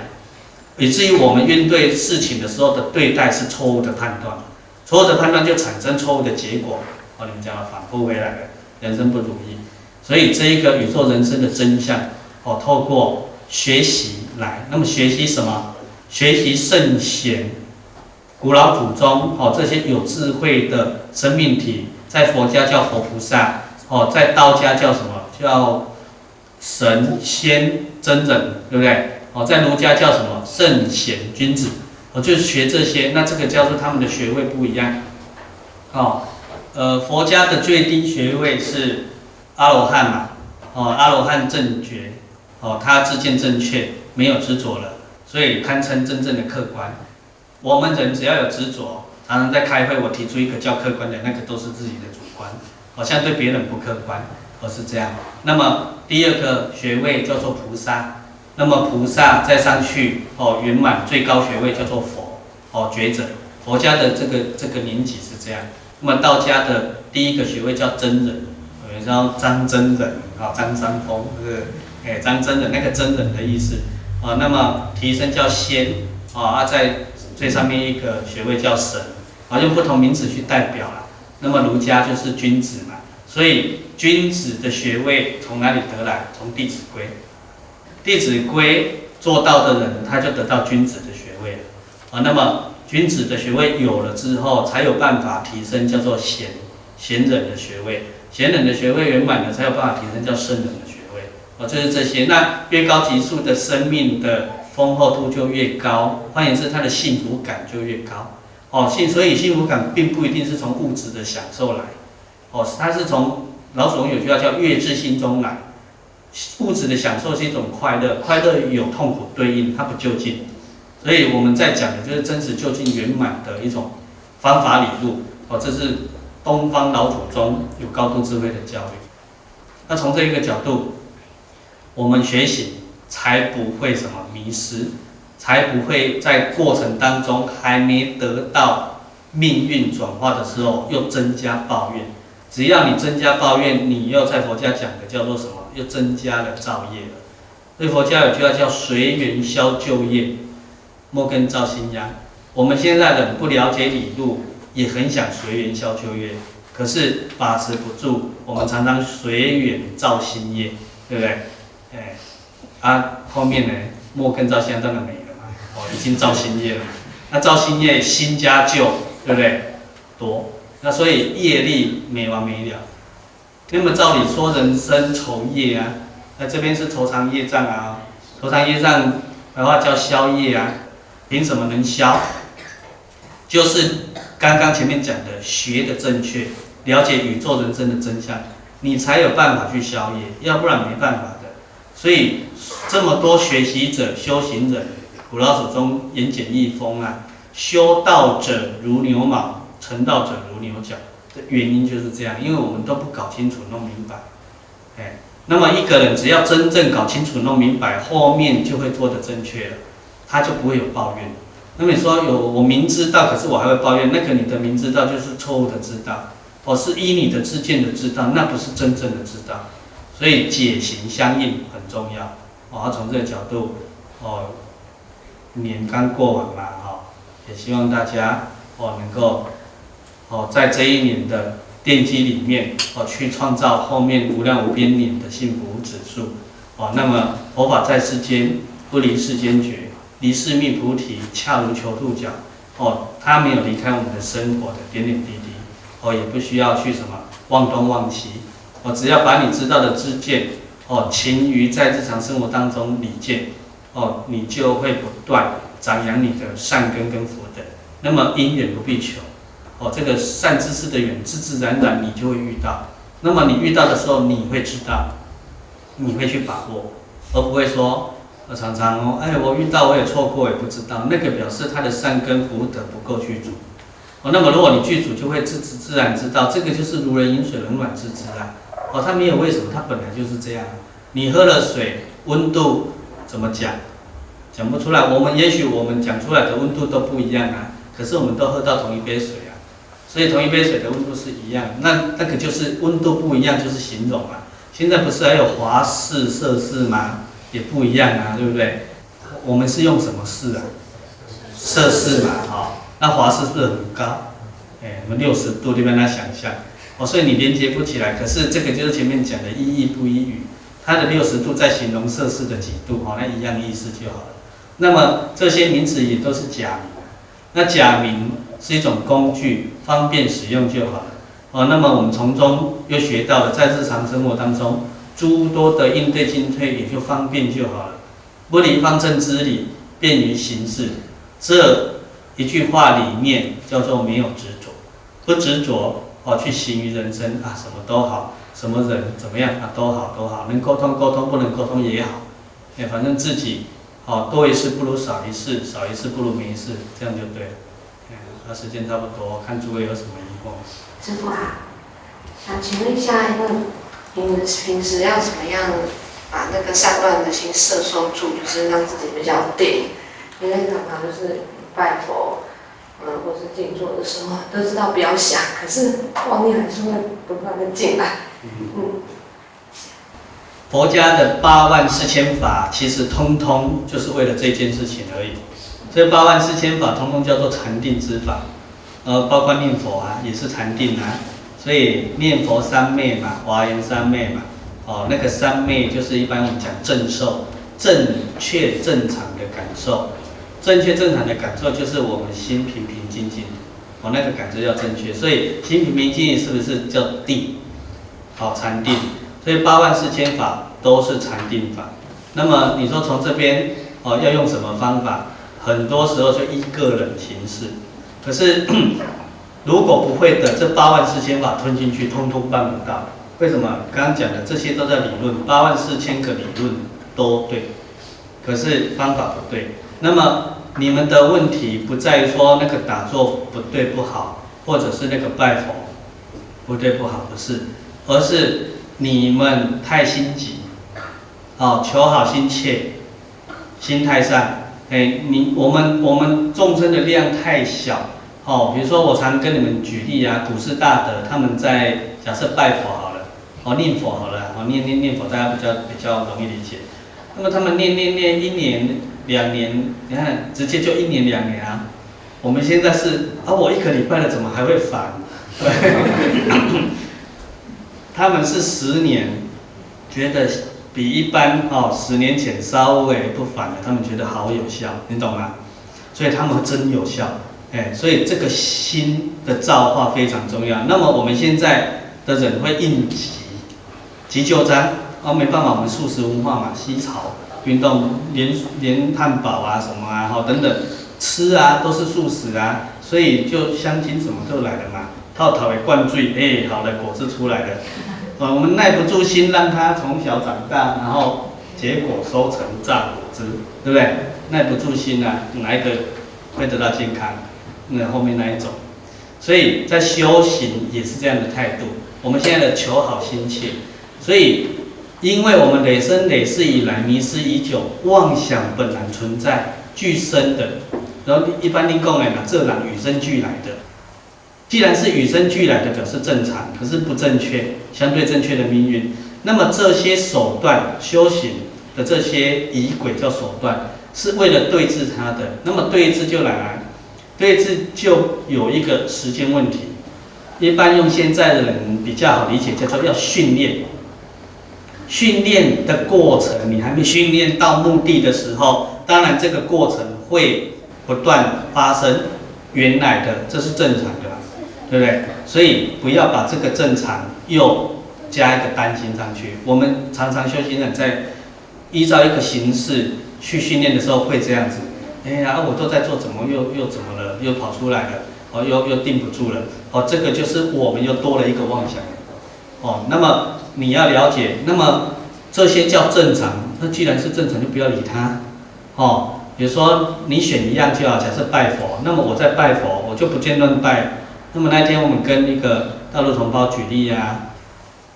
以至于我们面对事情的时候的对待是错误的判断，错误的判断就产生错误的结果。哦，你们讲了反复回来了，人生不如意。所以这一个宇宙人生的真相，哦，透过学习来。那么学习什么？学习圣贤、古老祖宗，哦，这些有智慧的生命体，在佛家叫佛菩萨。哦，在道家叫什么？叫神仙真人，对不对？哦，在儒家叫什么？圣贤君子。哦，就是学这些，那这个叫做他们的学位不一样。哦，呃，佛家的最低学位是阿罗汉嘛？哦，阿罗汉正觉。哦，他自见正确，没有执着了，所以堪称真正的客观。我们人只要有执着，常常在开会，我提出一个叫客观的，那个都是自己的主观。好像对别人不客观，而是这样。那么第二个学位叫做菩萨，那么菩萨再上去哦，圆满最高学位叫做佛哦，觉者。佛家的这个这个年纪是这样。那么道家的第一个学位叫真人，有人叫张真人啊，张三丰是不是？哎，张真人那个真人的意思啊。那么提升叫仙啊，在最上面一个学位叫神啊，用不同名词去代表了。那么儒家就是君子嘛，所以君子的学位从哪里得来？从《弟子规》。《弟子规》做到的人，他就得到君子的学位了。啊，那么君子的学位有了之后，才有办法提升，叫做贤贤人的学位。贤人的学位圆满了，才有办法提升叫圣人的学位。啊，就是这些。那越高级数的生命的丰厚度就越高，换言之，他的幸福感就越高。哦，幸所以幸福感并不一定是从物质的享受来，哦，它是从老祖宗有句话叫“悦至心中来”。物质的享受是一种快乐，快乐有痛苦对应，它不究竟。所以我们在讲的就是真实究竟圆满的一种方法理路。哦，这是东方老祖宗有高度智慧的教育。那从这一个角度，我们学习才不会什么迷失。才不会在过程当中还没得到命运转化的时候又增加抱怨。只要你增加抱怨，你又在佛家讲的叫做什么？又增加了造业了。所以佛家有句话叫“随缘消旧业，莫跟造新殃”。我们现在人不了解理路，也很想随缘消旧业，可是把持不住，我们常常随缘造新业，对不对？哎，啊，后面呢，莫跟造新殃当然没。哦，已经造新业了，那造新业新加旧，对不对？多，那所以业力没完没了。那么照理说，人生酬业啊，那这边是酬偿业障啊，酬偿业障的话叫消业啊，凭什么能消？就是刚刚前面讲的，学的正确，了解宇宙人生的真相，你才有办法去消业，要不然没办法的。所以这么多学习者、修行人。古老祖宗言简意丰啊，修道者如牛毛，成道者如牛角的原因就是这样，因为我们都不搞清楚、弄明白，哎，那么一个人只要真正搞清楚、弄明白，后面就会做得正确了，他就不会有抱怨。那么你说有我明知道，可是我还会抱怨，那个你的明知道就是错误的知道，我是依你的自见的知道，那不是真正的知道。所以解行相应很重要，我要从这个角度，哦。年刚过完嘛，哈，也希望大家哦能够哦在这一年的奠基里面哦去创造后面无量无边年的幸福指数哦。那么佛法在世间不离世间觉，离世觅菩提恰如求兔角哦，它没有离开我们的生活的点点滴滴哦，也不需要去什么忘东忘西哦，只要把你知道的知见哦勤于在日常生活当中理见。哦，你就会不断长养你的善根跟福德。那么因缘不必求，哦，这个善知识的缘，自自然然你就会遇到。那么你遇到的时候，你会知道，你会去把握，而不会说，我常常哦，哎，我遇到我也错过，也不知道，那个表示他的善根福德不够具足。哦，那么如果你具足，就会自自自然知道，这个就是如人饮水，冷暖自知啊。哦，它没有为什么，它本来就是这样。你喝了水，温度。怎么讲？讲不出来。我们也许我们讲出来的温度都不一样啊，可是我们都喝到同一杯水啊，所以同一杯水的温度是一样。那那个就是温度不一样，就是形容啊。现在不是还有华氏、摄氏吗？也不一样啊，对不对？我们是用什么氏啊？摄氏嘛，哈、哦。那华氏是不是很高？哎，我们六十度，就帮他想象。哦，所以你连接不起来。可是这个就是前面讲的一义不一语。它的六十度在形容摄氏的几度，哈，那一样意思就好了。那么这些名词也都是假名，那假名是一种工具，方便使用就好了。哦，那么我们从中又学到了，在日常生活当中，诸多的应对进退也就方便就好了。不离方正之理，便于行事。这一句话里面叫做没有执着，不执着哦，去行于人生啊，什么都好。什么人怎么样啊？都好都好，能沟通沟通，不能沟通也好。哎，反正自己好多一事不如少一事，少一事不如没事，这样就对了。嗯，那时间差不多，看诸位有什么疑问？师傅啊，想请问一下，那平平时要怎么样把那个散乱的心摄收住，就是让自己比较定？因为常常就是拜佛。嗯，或是静坐的时候，都知道不要想，可是妄念还是会不断的进来。嗯。佛家的八万四千法，其实通通就是为了这件事情而已。这八万四千法，通通叫做禅定之法。呃，包括念佛啊，也是禅定啊。所以念佛三昧嘛，华严三昧嘛。哦，那个三昧就是一般我们讲正受，正确正常的感受。正确正常的感受就是我们心平平静静，哦，那个感受要正确，所以心平平静静是不是叫定？好，禅定。所以八万四千法都是禅定法。那么你说从这边哦要用什么方法？很多时候就依个人行事。可是 如果不会的，这八万四千法吞进去，通通办不到。为什么？刚刚讲的这些都在理论，八万四千个理论都对，可是方法不对。那么你们的问题不在于说那个打坐不对不好，或者是那个拜佛不对不好，不是，而是你们太心急，哦，求好心切，心态上，哎，你我们我们众生的量太小，哦，比如说我常跟你们举例啊，古时大德他们在假设拜佛好了。哦，念佛好了，哦，念念念佛，大家比较比较容易理解。那么他们念念念一年两年，你看直接就一年两年啊。我们现在是啊，我一个礼拜了，怎么还会烦？对，他们是十年，觉得比一般哦十年前稍微不烦了，他们觉得好有效，你懂吗？所以他们真有效，哎，所以这个心的造化非常重要。那么我们现在的人会应急。急救章，哦，没办法，我们素食文化嘛，西草运动，连连汉堡啊什么啊，好等等，吃啊都是素食啊，所以就香精什么都来了嘛，套套的灌醉，哎，好的果子出来了，啊，我们耐不住心，让它从小长大，然后结果收成榨果汁，对不对？耐不住心啊，哪一个会得到健康？那后面那一种，所以在修行也是这样的态度，我们现在的求好心切。所以，因为我们累生累世以来迷失已久，妄想本来存在，俱生的。然后一般的讲呢，这两与生俱来的。既然是与生俱来的，表示正常，可是不正确，相对正确的命运。那么这些手段修行的这些仪轨叫手段，是为了对治它的。那么对治就来了，对治就有一个时间问题。一般用现在的人比较好理解，叫做要训练。训练的过程，你还没训练到目的的时候，当然这个过程会不断发生，原来的这是正常的，对不对？所以不要把这个正常又加一个担心上去。我们常常修行人在依照一个形式去训练的时候会这样子，哎呀，我都在做，怎么又又怎么了？又跑出来了，哦，又又定不住了，哦，这个就是我们又多了一个妄想，哦，那么。你要了解，那么这些叫正常。那既然是正常，就不要理他，哦。比如说你选一样就好，假设拜佛，那么我在拜佛，我就不间断拜。那么那天我们跟一个大陆同胞举例啊，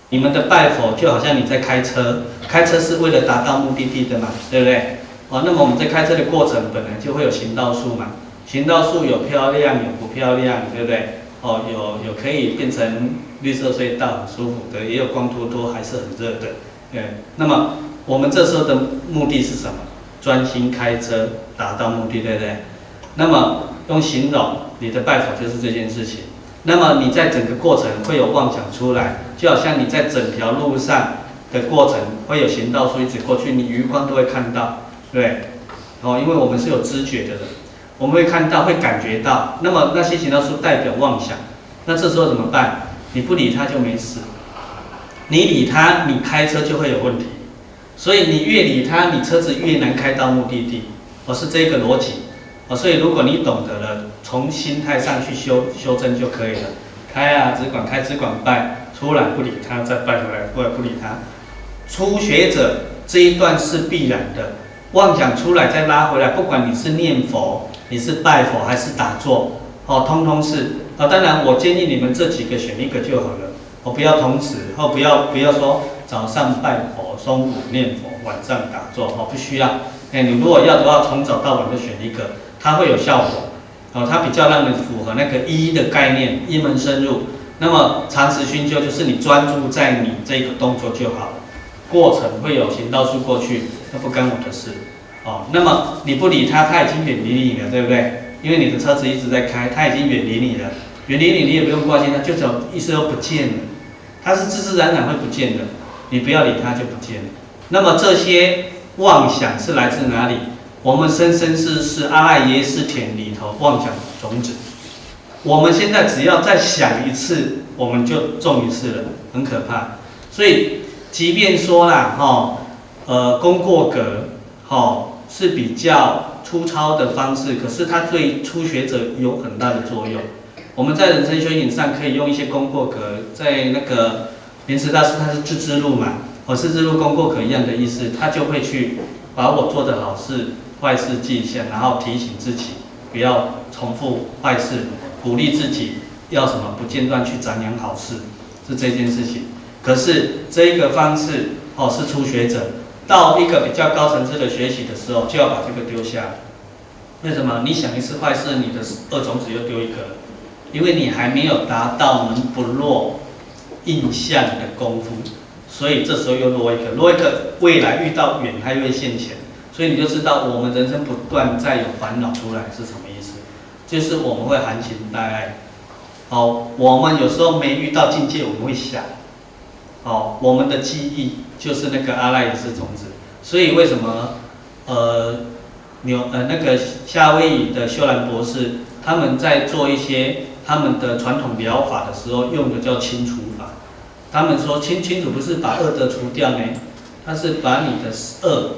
你们的拜佛就好像你在开车，开车是为了达到目的地的嘛，对不对？哦，那么我们在开车的过程本来就会有行道树嘛，行道树有漂亮有不漂亮，对不对？哦，有有可以变成绿色隧道，很舒服的，也有光秃秃，还是很热的。对，那么我们这时候的目的是什么？专心开车，达到目的，对不对？那么用形容你的拜佛就是这件事情。那么你在整个过程会有妄想出来，就好像你在整条路上的过程会有行道树一直过去，你余光都会看到，对。哦，因为我们是有知觉的人。我们会看到，会感觉到，那么那些行道树代表妄想，那这时候怎么办？你不理它就没事，你理它，你开车就会有问题，所以你越理它，你车子越难开到目的地，哦，是这个逻辑，哦，所以如果你懂得了，从心态上去修修正就可以了，开啊，只管开，只管拜，出来不理他，再拜回来，过来不理他，初学者这一段是必然的，妄想出来再拉回来，不管你是念佛。你是拜佛还是打坐？哦，通通是。哦，当然，我建议你们这几个选一个就好了。哦，不要同时，哦，不要不要说早上拜佛，中午念佛，晚上打坐，哦，不需要。哎，你如果要的话，从早到晚就选一个，它会有效果。哦，它比较让你符合那个一的概念，一门深入。那么长时熏修就是你专注在你这个动作就好，过程会有行道树过去，那不干我的事。哦，那么你不理他，他已经远离你了，对不对？因为你的车子一直在开，他已经远离你了，远离你，你也不用挂心，他就走，意思都不见了，他是自自然然会不见的，你不要理他就不见了。那么这些妄想是来自哪里？我们生生世世阿赖耶识田里头妄想种子，我们现在只要再想一次，我们就种一次了，很可怕。所以即便说啦，哈，呃，功过格，哈，是比较粗糙的方式，可是它对初学者有很大的作用。我们在人生修行上可以用一些功过格，在那个莲池大师他是智之路嘛，我是之路功过格一样的意思，他就会去把我做的好事、坏事记下，然后提醒自己不要重复坏事，鼓励自己要什么不间断去展扬好事，是这件事情。可是这一个方式哦，是初学者到一个比较高层次的学习的时候，就要把这个丢下。为什么？你想一次坏事，你的恶种子又丢一个，因为你还没有达到能不落印象的功夫，所以这时候又落一个，落一个，未来遇到远，它又会现前，所以你就知道我们人生不断在有烦恼出来是什么意思，就是我们会含情带爱。好，我们有时候没遇到境界，我们会想。哦，我们的记忆就是那个阿赖耶识种子，所以为什么呃，牛呃那个夏威夷的秀兰博士他们在做一些他们的传统疗法的时候用的叫清除法，他们说清清除不是把恶的除掉呢，他是把你的恶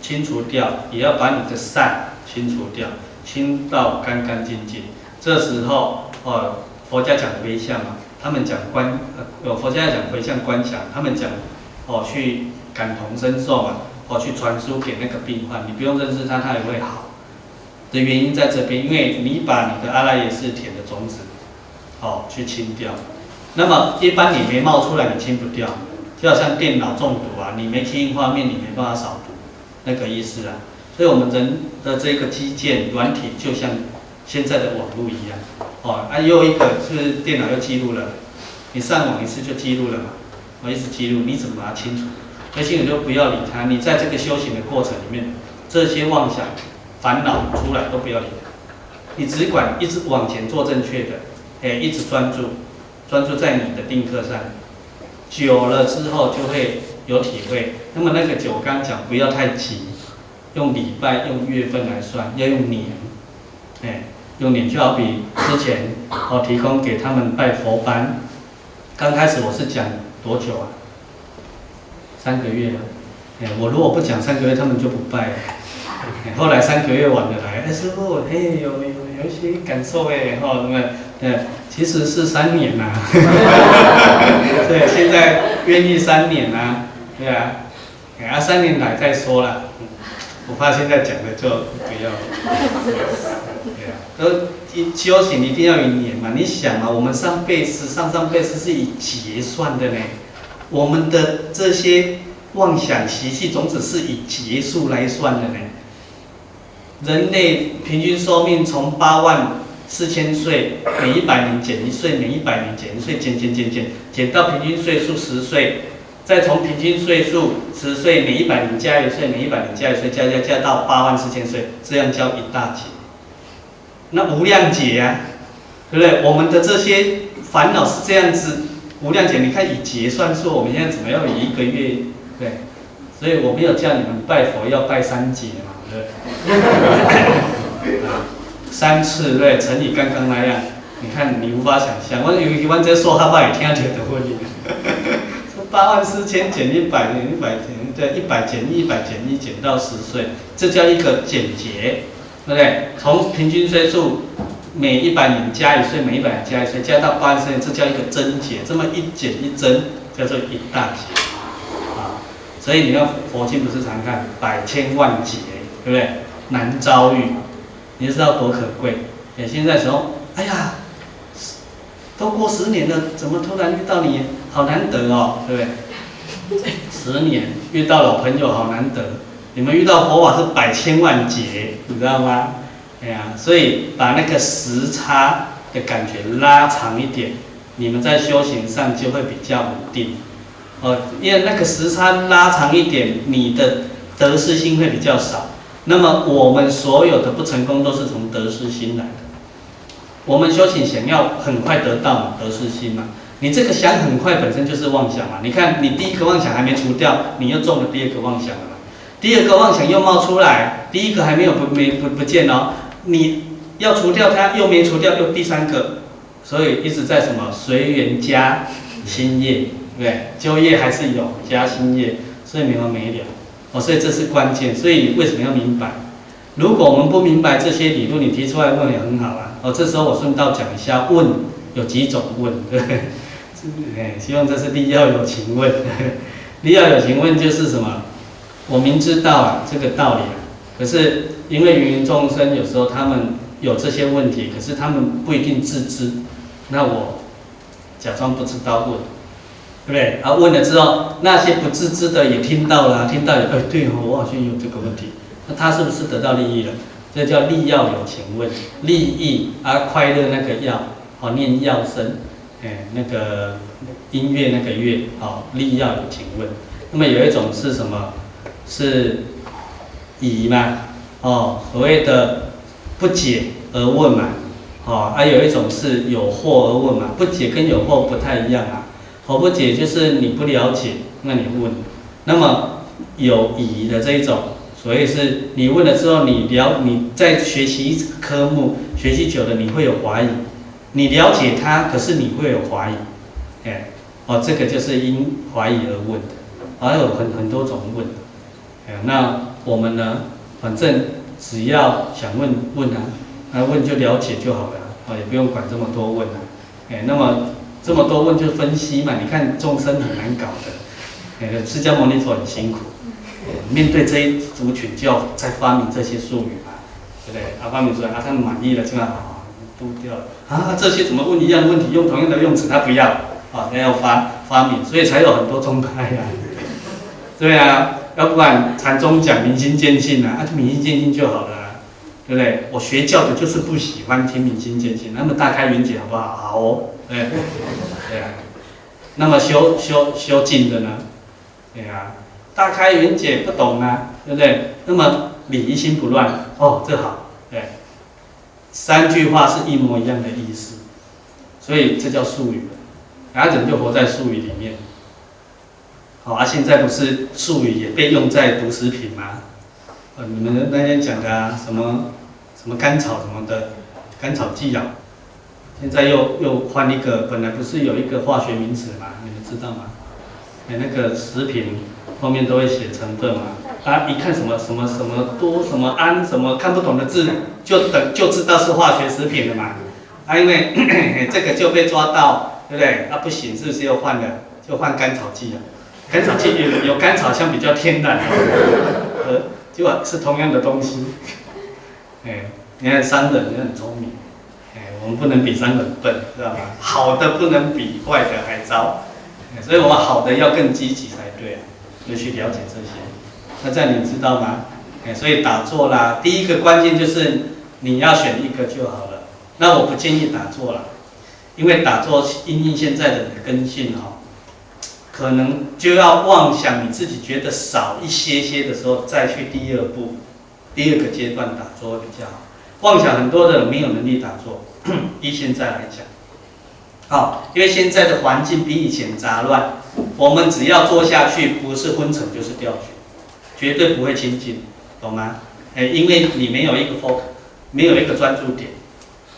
清除掉，也要把你的善清除掉，清到干干净净。这时候哦，佛家讲回向嘛。他们讲观，呃，有佛家讲回向观想，他们讲，哦，去感同身受嘛，哦，去传输给那个病患，你不用认识他，他也会好。的原因在这边，因为你把你的阿赖耶识田的种子，哦，去清掉。那么一般你没冒出来，你清不掉，就好像电脑中毒啊，你没清画面，你没办法扫毒，那个意思啊。所以我们人的这个基建软体就像现在的网络一样。哦，啊，又一个是电脑又记录了，你上网一次就记录了嘛，我一直记录，你怎么把它清除？那些你就不要理它，你在这个修行的过程里面，这些妄想、烦恼出来都不要理它，你只管一直往前做正确的，哎，一直专注，专注在你的定课上，久了之后就会有体会。那么那个九刚讲不要太急，用礼拜、用月份来算，要用年，哎。用年就好比之前我提供给他们拜佛班，刚开始我是讲多久啊？三个月啊，哎，我如果不讲三个月，他们就不拜了。后来三个月晚了来，哎师傅，哎有有有一些感受哎，哈什么？对，其实是三年呐、啊。对，现在愿意三年呐、啊，对啊，啊三年来再说了，我怕现在讲的就不要。对啊，都一修行一定要一年嘛。你想嘛，我们上辈子、上上辈子是以劫算的呢。我们的这些妄想习气种子是以劫数来算的呢。人类平均寿命从八万四千岁，每一百年减一岁，每一百年减一岁，减减减减，减到平均岁数十岁，再从平均岁数十岁，每一百年加一岁，每一百年加一岁，加加加到八万四千岁，这样叫一大劫。那无量劫呀，对不对？我们的这些烦恼是这样子，无量劫。你看以劫算数，我们现在怎么样以一个月？对，所以我没有叫你们拜佛要拜三劫嘛，对不对？三次对，乘以刚刚那样，你看你无法想象。我有一万在说他话也听得懂的问题。说八万四千减一百零一百减对，一百减一百减一减到十岁，这叫一个减劫。对不对？从平均岁数每一百年加一岁，每一百年加一岁，加到八万岁，这叫一个增劫。这么一减一增，叫做一大劫啊！所以你看佛经不是常看百千万劫，对不对？难遭遇，你知道多可贵？哎，现在说，哎呀，都过十年了，怎么突然遇到你？好难得哦，对不对？十年遇到老朋友，好难得。你们遇到佛法是百千万劫，你知道吗？哎呀，所以把那个时差的感觉拉长一点，你们在修行上就会比较稳定。哦，因为那个时差拉长一点，你的得失心会比较少。那么我们所有的不成功都是从得失心来的。我们修行想要很快得到得失心嘛？你这个想很快本身就是妄想嘛？你看你第一个妄想还没除掉，你又中了第二个妄想了嘛。第二个妄想又冒出来，第一个还没有不没不不见哦，你要除掉它又没除掉，又第三个，所以一直在什么随缘加新业，对不对？旧业还是有加新业，所以没完没了。哦，所以这是关键。所以为什么要明白？如果我们不明白这些理论，你提出来问也很好啊。哦，这时候我顺道讲一下，问有几种问，对不对？哎，希望这是利要有情问。利要有情问就是什么？我明知道啊这个道理，可是因为芸芸众生有时候他们有这些问题，可是他们不一定自知。那我假装不知道问，对不对？啊，问了之后，那些不自知的也听到了，听到也哎，对哦，我好像有这个问题。那他是不是得到利益了？这叫利要有情问，利益啊，快乐那个要，好念要声，哎，那个音乐那个乐，好利要有请问。那么有一种是什么？是疑嘛？哦，所谓的不解而问嘛？哦，还、有一种是有惑而问嘛？不解跟有惑不太一样啊。我不解就是你不了解，那你问。那么有疑的这一种。所以是你问了之后，你了你在学习一科目，学习久了你会有怀疑，你了解他，可是你会有怀疑，哎，哦，这个就是因怀疑而问的，还有很很多种问，哎，那我们呢，反正只要想问问啊，那问就了解就好了，啊，也不用管这么多问啊，哎，那么这么多问就分析嘛，你看众生很难搞的，哎，释迦牟尼佛很辛苦。面对这一族群，就要再发明这些术语嘛，对不对？啊，发明出来，啊，他们满意了，这样都掉了啊，这些怎么问一样的问题，用同样的用词，他不要啊，他要发发明，所以才有很多宗派呀，对啊，要不然禅宗讲明心见性啊，啊，就明心见性就好了，对不对？我学教的就是不喜欢听明心见性，那么大开圆解好不好？好哦，对，对啊，那么修修修静的呢？对啊。大开圆解不懂啊，对不对？那么理一心不乱，哦，这好，三句话是一模一样的意思，所以这叫术语，然后人就活在术语里面。好啊，现在不是术语也被用在毒食品吗？呃，你们那天讲的啊，什么什么甘草什么的，甘草剂啊，现在又又换一个，本来不是有一个化学名词吗？你们知道吗？哎，那个食品。后面都会写成分嘛，啊，一看什么什么什么多什么胺什么看不懂的字，就等就知道是化学食品了嘛，啊，因为 这个就被抓到，对不对？啊，不行，是不是又换了？就换甘草剂了。甘草剂有有甘草香比较天然，呃，就是同样的东西。哎，你看商人也很聪明，哎，我们不能比商人笨，知道吗？好的不能比坏的还糟，所以我们好的要更积极才对啊。就去了解这些，那这你知道吗？哎，所以打坐啦，第一个关键就是你要选一个就好了。那我不建议打坐了，因为打坐因应现在的根性哈，可能就要妄想你自己觉得少一些些的时候再去第二步，第二个阶段打坐比较好。妄想很多的人没有能力打坐，依现在来讲。好，因为现在的环境比以前杂乱，我们只要坐下去，不是昏沉就是掉血，绝对不会清净，懂吗？哎，因为你没有一个 focus，没有一个专注点。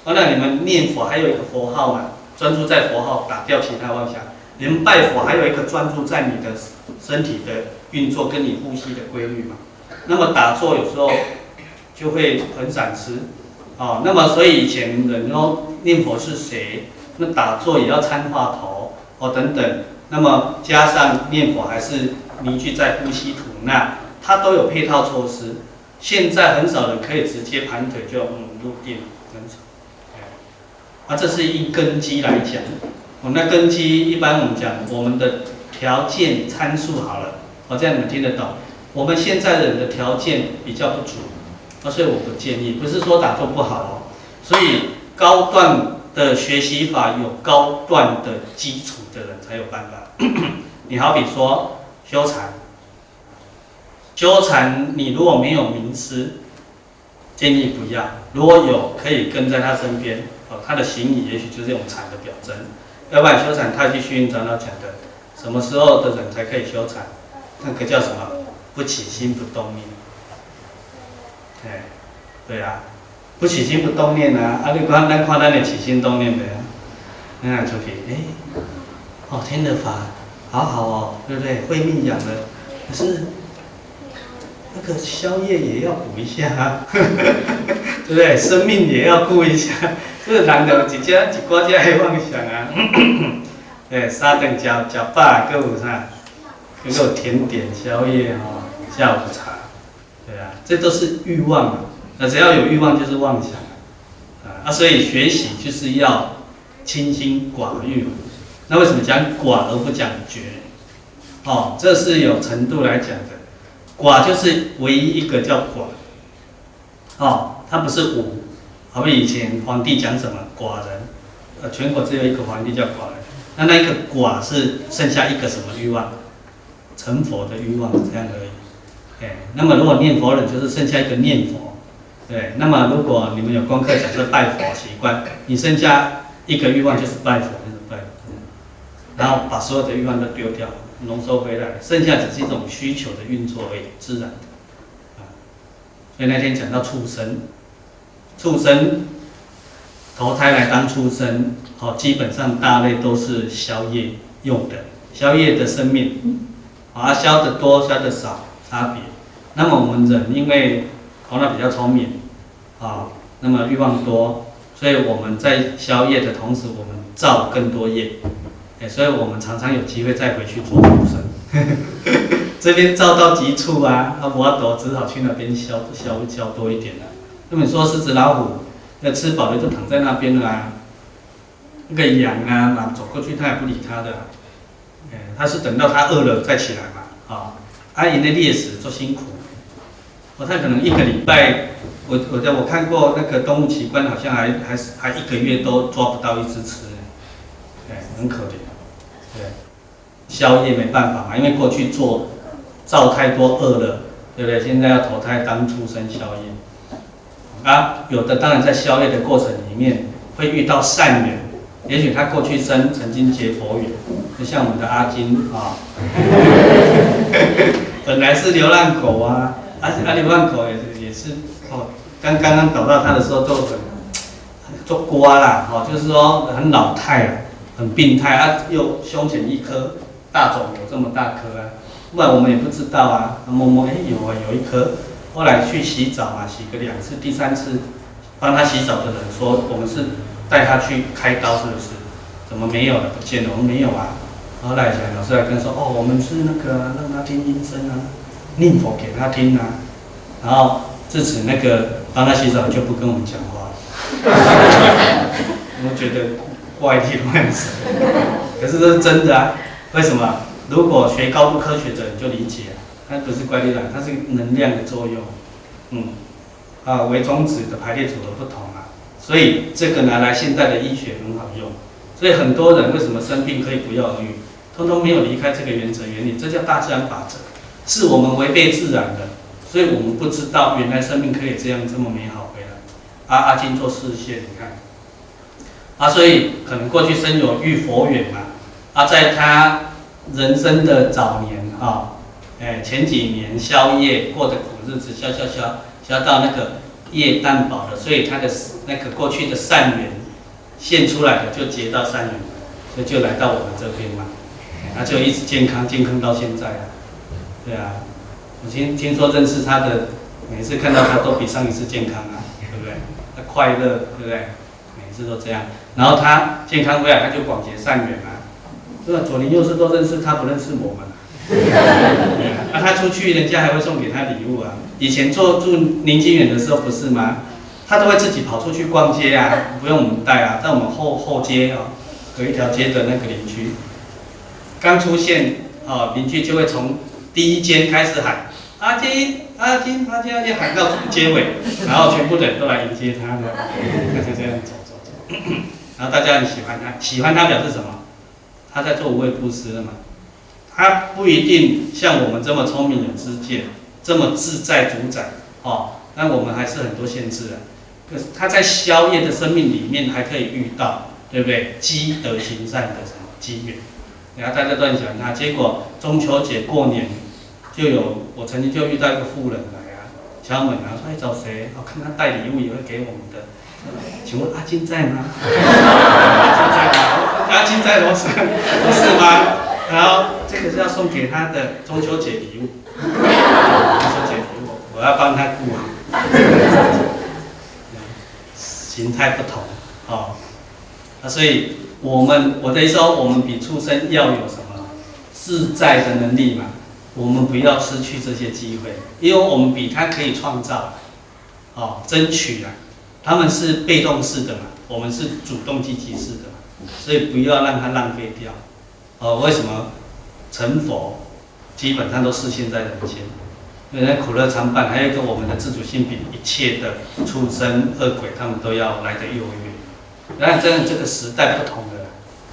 哦，那你们念佛还有一个佛号嘛，专注在佛号，打掉其他妄想。你们拜佛还有一个专注在你的身体的运作跟你呼吸的规律嘛。那么打坐有时候就会很散失，哦，那么所以以前人哦念佛是谁？那打坐也要参话头哦，等等，那么加上念佛还是凝聚在呼吸吐纳，它都有配套措施。现在很少人可以直接盘腿就嗯入定，很少。啊，这是一根基来讲。我们的根基一般我们讲我们的条件参数好了，哦，这样你们听得懂。我们现在人的条件比较不足，啊，所以我不建议，不是说打坐不好哦，所以高段。的学习法有高段的基础的人才有办法。你好比说修禅，修禅你如果没有名师，建议不要。如果有，可以跟在他身边，哦，他的行仪也许就是用禅的表征。要不然修禅，太极虚云长老讲的，什么时候的人才可以修禅？那个叫什么？不起心不动念。哎，对啊。不起心不动念啊！啊，你看咱看咱的起心动念没有？那出去，哎，哦，听得法，好好哦，对不对？会命养的，可是那个宵夜也要补一下啊，对不对？生命也要顾一下，这个人的一家一国家的妄想啊。对，三顿吃吃饱，各有啥？各有甜点、宵夜哦，下午茶，对啊，这都是欲望啊。那只要有欲望，就是妄想啊。啊，所以学习就是要清心寡欲。那为什么讲寡而不讲绝？哦，这是有程度来讲的。寡就是唯一一个叫寡。哦，它不是无。好比以前皇帝讲什么寡人，呃，全国只有一个皇帝叫寡人。那那一个寡是剩下一个什么欲望？成佛的欲望这样而已。哎，那么如果念佛人就是剩下一个念佛。对，那么如果你们有功课讲说拜佛习惯，你剩下一个欲望就是拜佛。然后把所有的欲望都丢掉，浓缩回来，剩下只是一种需求的运作而已，自然的。啊，所以那天讲到畜生，畜生投胎来当畜生，好，基本上大类都是消业用的，消业的生命，啊，消得多，消得少，差别。那么我们人因为头脑比较聪明，啊，那么欲望多，所以我们在消业的同时，我们造更多业。哎，所以我们常常有机会再回去做畜生，这边造到极处啊，那我都只好去那边消消消多一点了。那么你说狮子老虎，那吃饱了就躺在那边了啊，那个羊啊，那走过去它也不理它的，哎，它是等到它饿了再起来嘛，啊，阿姨的猎食做辛苦，我他可能一个礼拜，我我在我看过那个动物奇观，好像还还是还一个月都抓不到一只吃，哎，很可怜。对，宵夜没办法嘛，因为过去做造太多恶了，对不对？现在要投胎当畜生宵夜，啊，有的当然在宵夜的过程里面会遇到善缘，也许他过去生曾经结佛缘，就像我们的阿金啊，本来是流浪狗啊，而且阿流浪狗也是也是哦，刚刚刚找到他的时候都很做瓜啦，哦，就是说很老态了。很病态啊，又胸前一颗大肿瘤，这么大颗啊，不然我们也不知道啊。摸摸，哎，有啊，有一颗。后来去洗澡啊，洗个两次，第三次帮他洗澡的人说，我们是带他去开刀，是不是？怎么没有了？不见了？我们没有啊。后来讲，老师来跟说，哦，我们是那个让他听音声啊，念佛给他听啊。然后自此那个帮他洗澡就不跟我们讲话了。我觉得。怪力乱神，可是这是真的啊！为什么？如果学高度科学的人就理解，它不是怪力乱，它是能量的作用。嗯，啊，微中子的排列组合不同啊，所以这个拿来现在的医学很好用。所以很多人为什么生病可以不药而愈，通通没有离开这个原则原理，这叫大自然法则，是我们违背自然的，所以我们不知道原来生命可以这样这么美好回来。阿阿金做示现，你看。啊，所以可能过去生有遇佛缘嘛，啊，在他人生的早年啊，哎，前几年宵夜过的苦日子，消消消消到那个业淡薄了，所以他的那个过去的善缘现出来的就结到善缘，所以就来到我们这边嘛，他就一直健康健康到现在啊，对啊，我听听说认识他的，每次看到他都比上一次健康啊，对不对？他快乐，对不对？每次都这样。然后他健康回来，他就广结善缘啊，是吧？左邻右舍都认识他，不认识我们。那、啊、他出去，人家还会送给他礼物啊。以前做住宁静园的时候，不是吗？他都会自己跑出去逛街啊，不用我们带啊。在我们后后街啊，隔一条街的那个邻居，刚出现啊，邻居就会从第一间开始喊阿金，阿金，阿金，阿金，喊到街尾，然后全部的人都来迎接他了，他就这样走走走。然后大家很喜欢他，喜欢他表示什么？他在做无畏布施的嘛。他不一定像我们这么聪明有知见，这么自在主宰哦。但我们还是很多限制啊。可是他在宵夜的生命里面还可以遇到，对不对？积德行善的什么机缘？然后大家都很喜欢他。结果中秋节过年就有，我曾经就遇到一个富人来啊，敲门啊，说：“哎，找谁？我看他带礼物也会给我们的。”请问阿金在吗？阿金在吗？阿金在楼上，不是吗？然后这个是要送给他的中秋节礼物，中秋节礼物，我要帮他顾好。形态不同，哦，啊，所以我们我的意思说，我们比畜生要有什么自在的能力嘛？我们不要失去这些机会，因为我们比他可以创造，哦，争取啊，他们是被动式的嘛，我们是主动积极式的嘛，所以不要让它浪费掉。哦，为什么成佛基本上都是现在人间？因为苦乐参半，还有一个我们的自主性比一切的畜生、恶鬼他们都要来得优越。当然，这样这个时代不同的，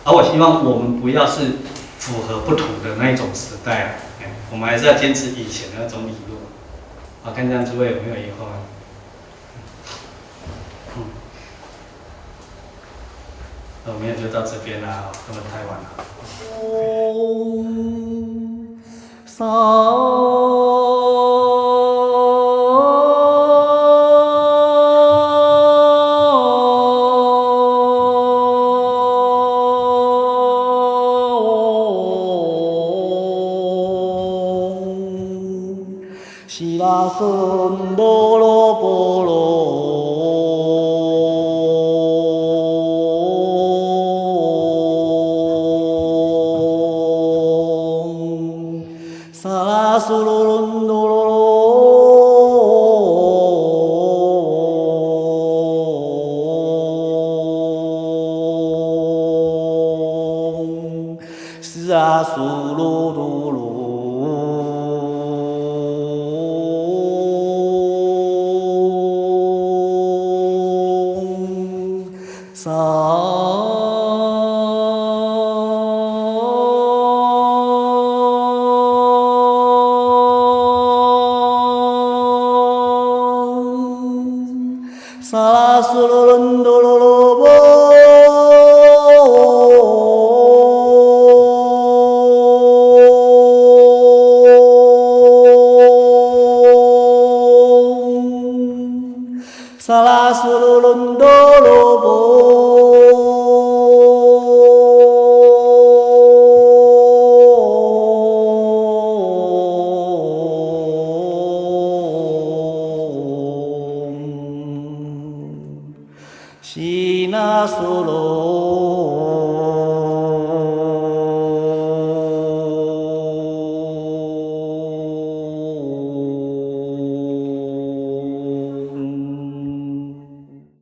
而我希望我们不要是符合不同的那一种时代，哎，我们还是要坚持以前的那种理论。好，看这样诸位有没有疑惑？那我们也就到这边了，不能太晚了。哦，三